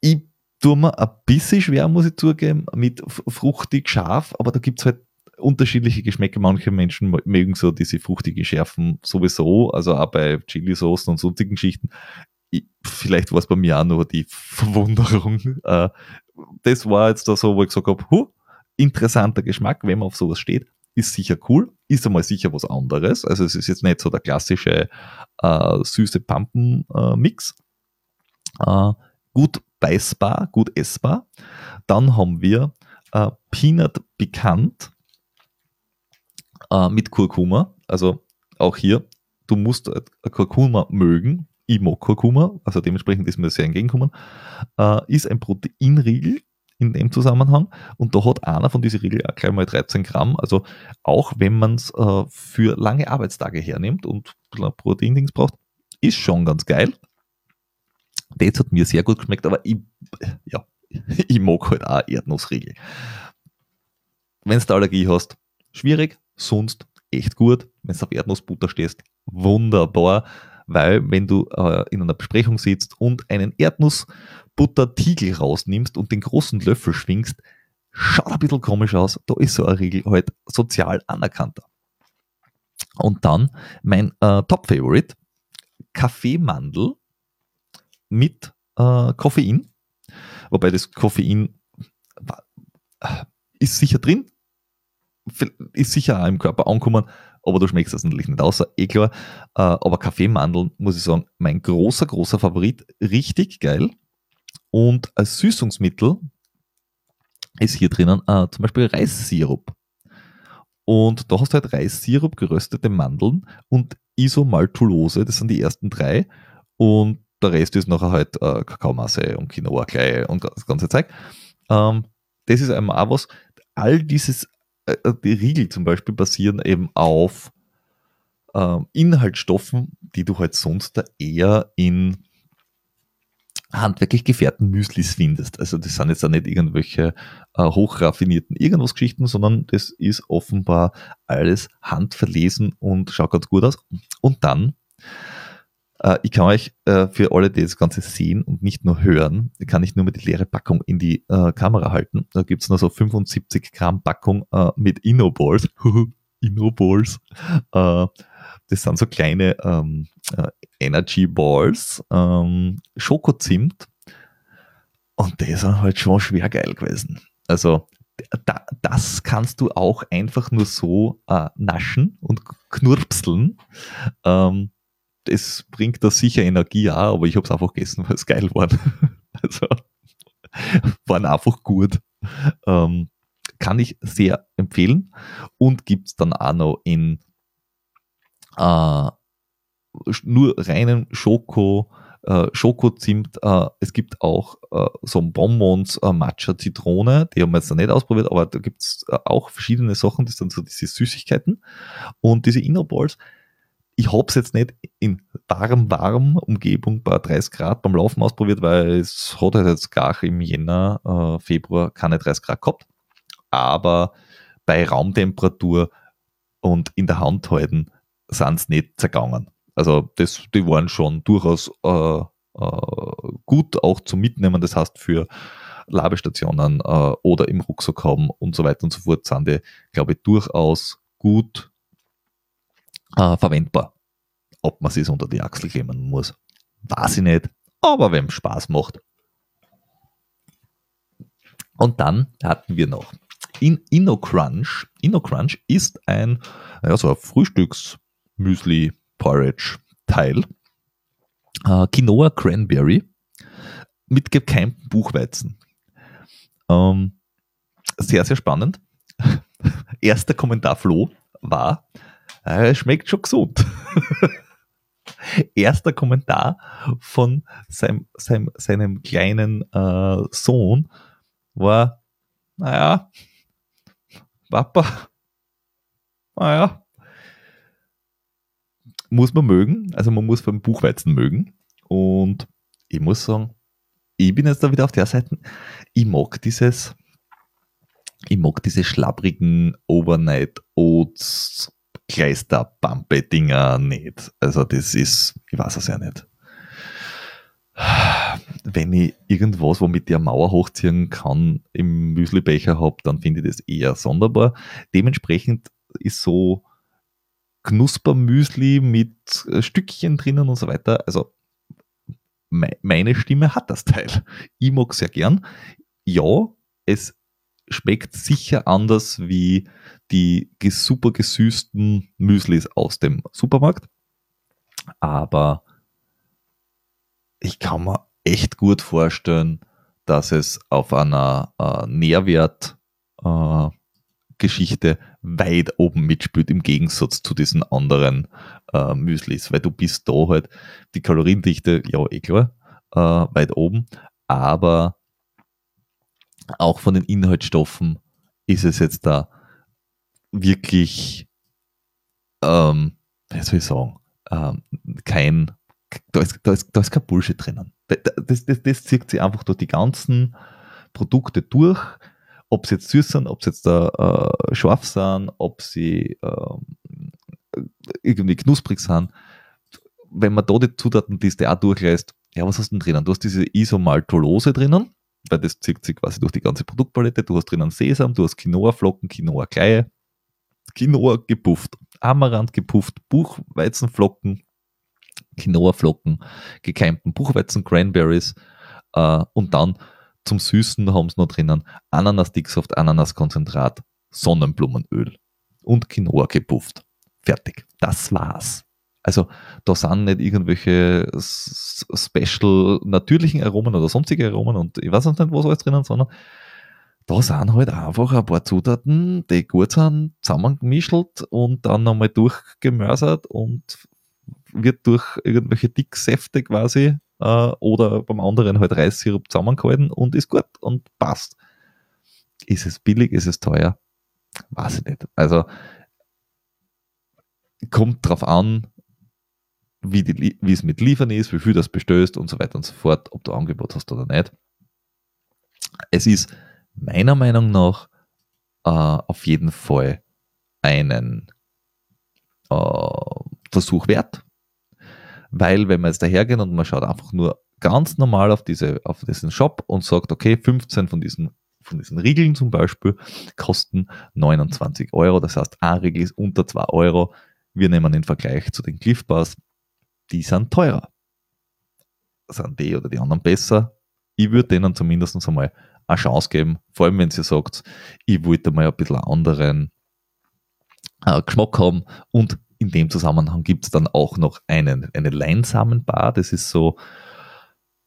ich tue mir ein bisschen schwer, muss ich zugeben, mit fruchtig scharf, aber da gibt es halt unterschiedliche Geschmäcker. Manche Menschen mögen so diese fruchtige Schärfen sowieso, also auch bei Chili-Soßen und sonstigen Schichten. Ich, vielleicht war es bei mir auch nur die Verwunderung. <laughs> Äh, das war jetzt da so, wo ich gesagt habe, huh, interessanter Geschmack, wenn man auf sowas steht, ist sicher cool, ist einmal sicher was anderes. Also es ist jetzt nicht so der klassische äh, süße Pampen-Mix. Äh, gut beißbar, gut essbar. Dann haben wir äh, Peanut Pikant äh, mit Kurkuma. Also auch hier, du musst äh, Kurkuma mögen. Ich mag Kurkuma, also dementsprechend ist mir das sehr entgegenkommen. Äh, ist ein Proteinriegel in dem Zusammenhang. Und da hat einer von diesen Regeln auch gleich mal 13 Gramm. Also auch wenn man es äh, für lange Arbeitstage hernimmt und Proteindings braucht, ist schon ganz geil. Das hat mir sehr gut geschmeckt, aber ich, ja, <laughs> ich mag halt auch Erdnussriegel. Wenn du Allergie hast, schwierig, sonst echt gut. Wenn du auf Erdnussbutter stehst, wunderbar, weil wenn du äh, in einer Besprechung sitzt und einen Erdnussbuttertiegel rausnimmst und den großen Löffel schwingst, schaut ein bisschen komisch aus. Da ist so ein Riegel halt sozial anerkannter. Und dann mein äh, Top-Favorite, Kaffeemandel mit äh, Koffein. Wobei das Koffein äh, ist sicher drin, ist sicher auch im Körper angekommen, aber du schmeckst das natürlich nicht außer, eh klar. Äh, aber Kaffeemandeln, muss ich sagen, mein großer, großer Favorit, richtig geil. Und als Süßungsmittel ist hier drinnen äh, zum Beispiel Reissirup. Und da hast du halt Reissirup, geröstete Mandeln und Isomaltulose, das sind die ersten drei. Und der Rest ist nachher halt äh, Kakaomasse und Quinoa gleich und das ganze Zeug. Ähm, das ist einmal auch was. All dieses äh, äh, die Riegel zum Beispiel basieren eben auf äh, Inhaltsstoffen, die du halt sonst eher in handwerklich gefährten Müslis findest. Also das sind jetzt auch nicht irgendwelche äh, hochraffinierten irgendwas Geschichten, sondern das ist offenbar alles handverlesen und schaut ganz gut aus. Und dann äh, ich kann euch äh, für alle, die das Ganze sehen und nicht nur hören, kann ich nur mal die leere Packung in die äh, Kamera halten. Da gibt's noch so 75 Gramm Packung äh, mit Innoballs. <laughs> Innoballs. Äh, das sind so kleine ähm, äh, Energy Balls, ähm, Schokozimt. Und die sind halt schon schwer geil gewesen. Also da, das kannst du auch einfach nur so äh, naschen und knurpseln. Ähm, es bringt da sicher Energie auch, aber ich habe es einfach gegessen, <laughs> weil es geil war. <laughs> also waren einfach gut. Ähm, kann ich sehr empfehlen und gibt es dann auch noch in äh, nur reinen Schoko, äh, Schokozimt. Äh, es gibt auch äh, so Bonbons äh, Matcha Zitrone, die haben wir jetzt noch nicht ausprobiert, aber da gibt es äh, auch verschiedene Sachen, das sind so diese Süßigkeiten. Und diese Innoballs, ich habe es jetzt nicht in warm, warm Umgebung bei 30 Grad beim Laufen ausprobiert, weil es hat halt jetzt gar im Jänner, äh, Februar keine 30 Grad gehabt. Aber bei Raumtemperatur und in der Hand halten sind es nicht zergangen. Also das, die waren schon durchaus äh, äh, gut auch zum Mitnehmen. Das heißt für Labestationen äh, oder im Rucksack haben und so weiter und so fort sind die, glaube ich, durchaus gut äh, verwendbar. Ob man es unter die Achsel klemmen muss, weiß ich nicht, aber wem Spaß macht. Und dann hatten wir noch in InnoCrunch. InnoCrunch ist ein, ja, so ein Frühstücks-Müsli-Porridge-Teil. Äh, Quinoa Cranberry mit gekeimtem Buchweizen. Ähm, sehr, sehr spannend. <laughs> Erster Kommentar Flo war, äh, schmeckt schon gesund. <laughs> Erster Kommentar von seinem, seinem, seinem kleinen äh, Sohn war, naja, Papa, naja, muss man mögen, also man muss vom Buchweizen mögen. Und ich muss sagen, ich bin jetzt da wieder auf der Seite, ich mag dieses, ich mag diese schlapprigen Overnight Oats Kleisterbampe-Dinger nicht. Also das ist, ich weiß es ja nicht. Wenn ich irgendwas, womit ich eine Mauer hochziehen kann, im Müslibecher habe, dann finde ich das eher sonderbar. Dementsprechend ist so Knuspermüsli mit äh, Stückchen drinnen und so weiter. Also meine Stimme hat das Teil. Ich mag sehr gern. Ja, es schmeckt sicher anders wie die super gesüßten Müslis aus dem Supermarkt. Aber ich kann mir echt gut vorstellen, dass es auf einer äh, Nährwertgeschichte äh, weit oben mitspielt, im Gegensatz zu diesen anderen äh, Müslis, weil du bist da halt die Kaloriendichte, ja, eh klar, äh, weit oben, aber auch von den Inhaltsstoffen ist es jetzt da wirklich, ähm, wie soll ich sagen, ähm, kein, da ist, da, ist, da ist kein Bullshit drinnen. Das, das, das zieht sich einfach durch die ganzen Produkte durch, ob sie jetzt süß sind, ob sie jetzt äh, scharf sind, ob sie äh, irgendwie knusprig sind. Wenn man da die Zutaten, die auch durchlässt, ja, was hast du denn drinnen? Du hast diese Isomaltolose drinnen, weil das zieht sich quasi durch die ganze Produktpalette. Du hast drinnen Sesam, du hast Quinoa-Flocken, Quinoa-Kleie, Quinoa gepufft, Amaranth gepufft, Buchweizenflocken, Quinoa-Flocken, gekeimten Buchweizen, Cranberries äh, und dann zum Süßen haben sie noch drinnen Ananas-Dicksoft, Ananas-Konzentrat, Sonnenblumenöl und Quinoa gepufft. Fertig. Das war's. Also da sind nicht irgendwelche special natürlichen Aromen oder sonstige Aromen und ich weiß nicht, was alles drinnen, sondern da sind halt einfach ein paar Zutaten, die gut sind, zusammengemischt und dann nochmal durchgemörsert und wird durch irgendwelche Dicksäfte quasi äh, oder beim anderen halt Reissirup zusammengehalten und ist gut und passt. Ist es billig, ist es teuer? Weiß ich nicht. Also kommt drauf an, wie, es mit Liefern ist, wie viel das bestößt und so weiter und so fort, ob du Angebot hast oder nicht. Es ist meiner Meinung nach äh, auf jeden Fall einen äh, Versuch wert, weil wenn man jetzt dahergeht und man schaut einfach nur ganz normal auf, diese, auf diesen Shop und sagt, okay, 15 von diesen, von diesen Riegeln zum Beispiel kosten 29 Euro, das heißt, ein Riegel ist unter 2 Euro. Wir nehmen den Vergleich zu den Cliff Bars die sind teurer. Sind die oder die anderen besser? Ich würde denen zumindest einmal eine Chance geben, vor allem wenn sie sagt, ich wollte mal ein bisschen anderen äh, Geschmack haben und in dem Zusammenhang gibt es dann auch noch einen, eine Leinsamenbar, das ist so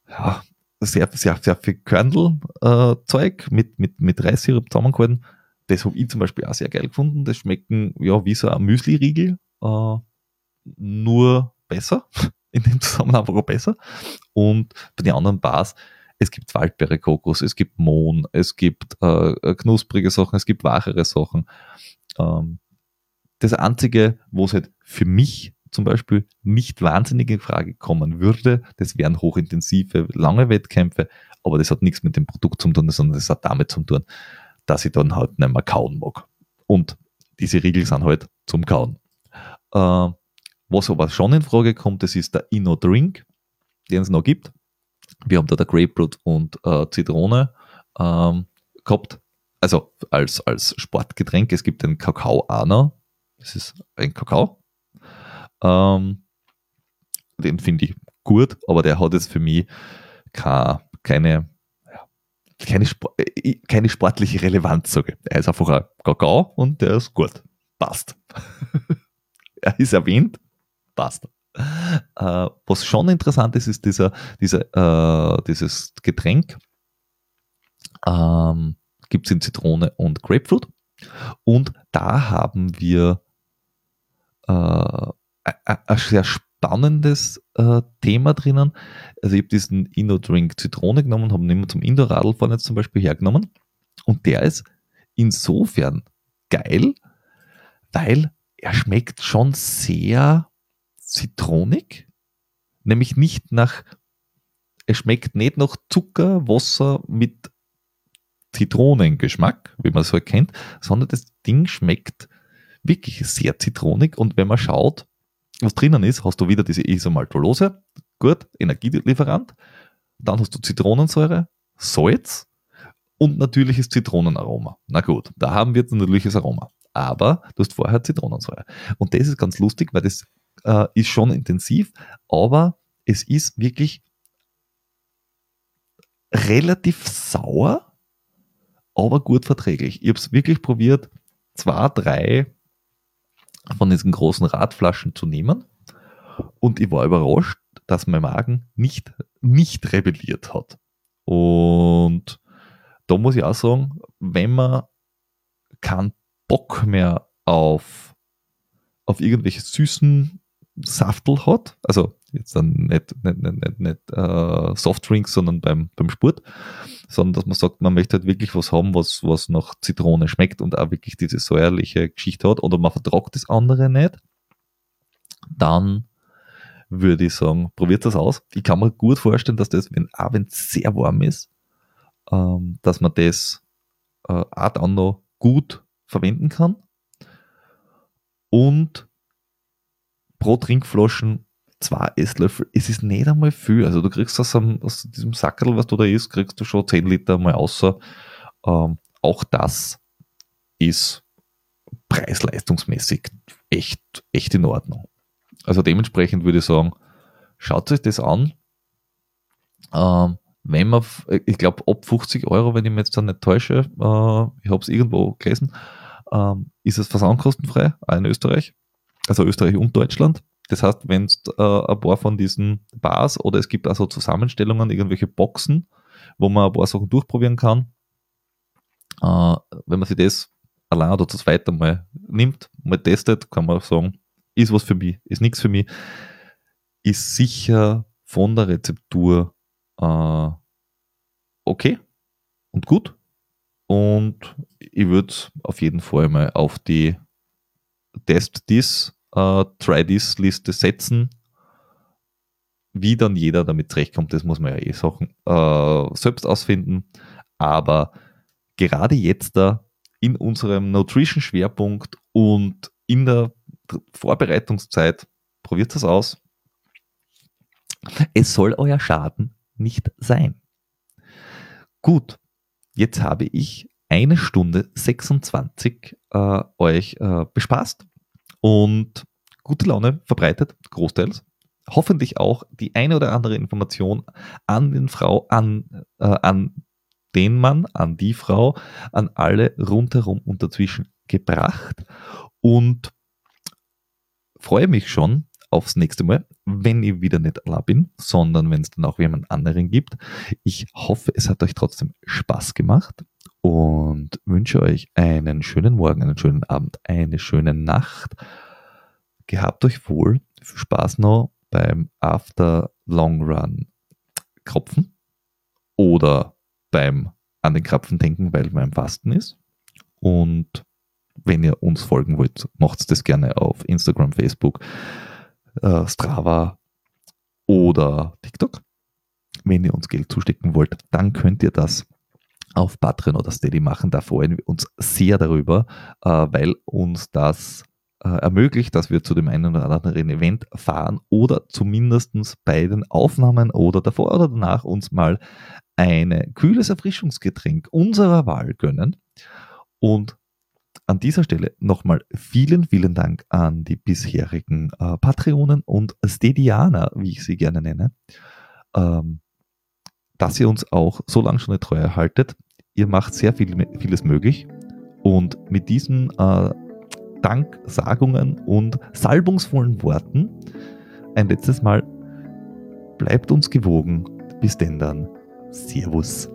ja, sehr, sehr, sehr viel Körnelzeug äh, mit, mit, mit Reissirup zusammengehalten. Das habe ich zum Beispiel auch sehr geil gefunden. Das schmecken ja wie so ein Müsli-Riegel, äh, nur besser, <laughs> in dem Zusammenhang auch besser. Und bei den anderen Bars, es gibt Waldbeere Kokos, es gibt Mohn, es gibt äh, äh, knusprige Sachen, es gibt wachere Sachen. Ähm, das Einzige, wo es halt für mich zum Beispiel nicht wahnsinnig in Frage kommen würde, das wären hochintensive, lange Wettkämpfe, aber das hat nichts mit dem Produkt zu tun, sondern das hat damit zu tun, dass ich dann halt nicht mehr kauen mag. Und diese Riegel sind halt zum Kauen. Äh, was aber schon in Frage kommt, das ist der Inno Drink, den es noch gibt. Wir haben da der Grapefruit und äh, Zitrone ähm, gehabt. Also als, als Sportgetränk. Es gibt den Kakao Ana. Das ist ein Kakao. Ähm, den finde ich gut, aber der hat jetzt für mich keine, keine, keine, äh, keine sportliche Relevanz, sage. Er ist einfach ein Kakao und der ist gut. Passt. <laughs> er ist erwähnt, passt. Äh, was schon interessant ist, ist dieser, dieser, äh, dieses Getränk. Ähm, Gibt es in Zitrone und Grapefruit. Und da haben wir äh, ein sehr spannendes äh, Thema drinnen. Also ich habe diesen Inno-Drink Zitrone genommen, habe ihn immer zum Indoor-Radlfahren jetzt zum Beispiel hergenommen. Und der ist insofern geil, weil er schmeckt schon sehr zitronig, nämlich nicht nach, es schmeckt nicht nach Zucker, Wasser mit Zitronengeschmack, wie man es halt kennt, sondern das Ding schmeckt wirklich sehr zitronig und wenn man schaut, was drinnen ist, hast du wieder diese Isomaltolose, gut, Energielieferant, dann hast du Zitronensäure, Salz und natürliches Zitronenaroma. Na gut, da haben wir jetzt ein natürliches Aroma. Aber du hast vorher Zitronensäure. Und das ist ganz lustig, weil das äh, ist schon intensiv, aber es ist wirklich relativ sauer, aber gut verträglich. Ich habe es wirklich probiert, zwei, drei von diesen großen Radflaschen zu nehmen und ich war überrascht, dass mein Magen nicht, nicht rebelliert hat. Und da muss ich auch sagen, wenn man keinen Bock mehr auf, auf irgendwelche süßen Saftel hat. Also jetzt dann nicht, nicht, nicht, nicht, nicht äh, Softdrinks, sondern beim, beim Sport, sondern dass man sagt, man möchte halt wirklich was haben, was, was nach Zitrone schmeckt und auch wirklich diese säuerliche Geschichte hat oder man vertragt das andere nicht, dann würde ich sagen, probiert das aus. Ich kann mir gut vorstellen, dass das, wenn, auch wenn es sehr warm ist, ähm, dass man das äh, auch dann noch gut verwenden kann. Und pro Trinkflaschen zwei Esslöffel, es ist nicht einmal viel. Also du kriegst aus, einem, aus diesem Sackerl, was du da isst, kriegst du schon 10 Liter mal außer. Ähm, auch das ist preis-leistungsmäßig echt, echt in Ordnung. Also dementsprechend würde ich sagen, schaut euch das an. Ähm, wenn man, ich glaube, ab 50 Euro, wenn ich mich jetzt da nicht täusche, äh, ich habe es irgendwo gelesen, ähm, ist es versandkostenfrei, auch in Österreich, also Österreich und Deutschland. Das heißt, wenn es äh, ein paar von diesen Bars oder es gibt also Zusammenstellungen, irgendwelche Boxen, wo man ein paar Sachen durchprobieren kann, äh, wenn man sich das allein oder zu zweit einmal nimmt, mal testet, kann man sagen, ist was für mich, ist nichts für mich, ist sicher von der Rezeptur äh, okay und gut. Und ich würde auf jeden Fall mal auf die Test This, äh, Try This Liste setzen. Wie dann jeder damit zurechtkommt, das muss man ja eh Sachen äh, selbst ausfinden. Aber gerade jetzt da in unserem Nutrition-Schwerpunkt und in der Vorbereitungszeit, probiert das aus. Es soll euer Schaden nicht sein. Gut, jetzt habe ich eine Stunde 26 äh, euch äh, bespaßt und gute Laune verbreitet, großteils. Hoffentlich auch die eine oder andere Information an den Frau, an, äh, an den Mann, an die Frau, an alle rundherum und dazwischen gebracht. Und freue mich schon aufs nächste Mal, wenn ich wieder nicht allein bin, sondern wenn es dann auch jemand anderen gibt. Ich hoffe, es hat euch trotzdem Spaß gemacht und wünsche euch einen schönen Morgen, einen schönen Abend, eine schöne Nacht. Gehabt euch wohl. Viel Spaß noch beim After Long Run Kropfen oder beim an den Krapfen denken, weil man im Fasten ist. Und wenn ihr uns folgen wollt, macht das gerne auf Instagram, Facebook, äh, Strava oder TikTok. Wenn ihr uns Geld zustecken wollt, dann könnt ihr das auf Patreon oder Steady machen. Da freuen wir uns sehr darüber, äh, weil uns das äh, ermöglicht, dass wir zu dem einen oder anderen Event fahren oder zumindest bei den Aufnahmen oder davor oder danach uns mal ein kühles Erfrischungsgetränk unserer Wahl gönnen. Und an dieser Stelle nochmal vielen, vielen Dank an die bisherigen äh, Patreonen und Stedianer, wie ich sie gerne nenne, ähm, dass ihr uns auch so lange schon eine Treue haltet. Ihr macht sehr viel, vieles möglich und mit diesen äh, Danksagungen und salbungsvollen Worten ein letztes Mal bleibt uns gewogen. Bis denn dann. Servus.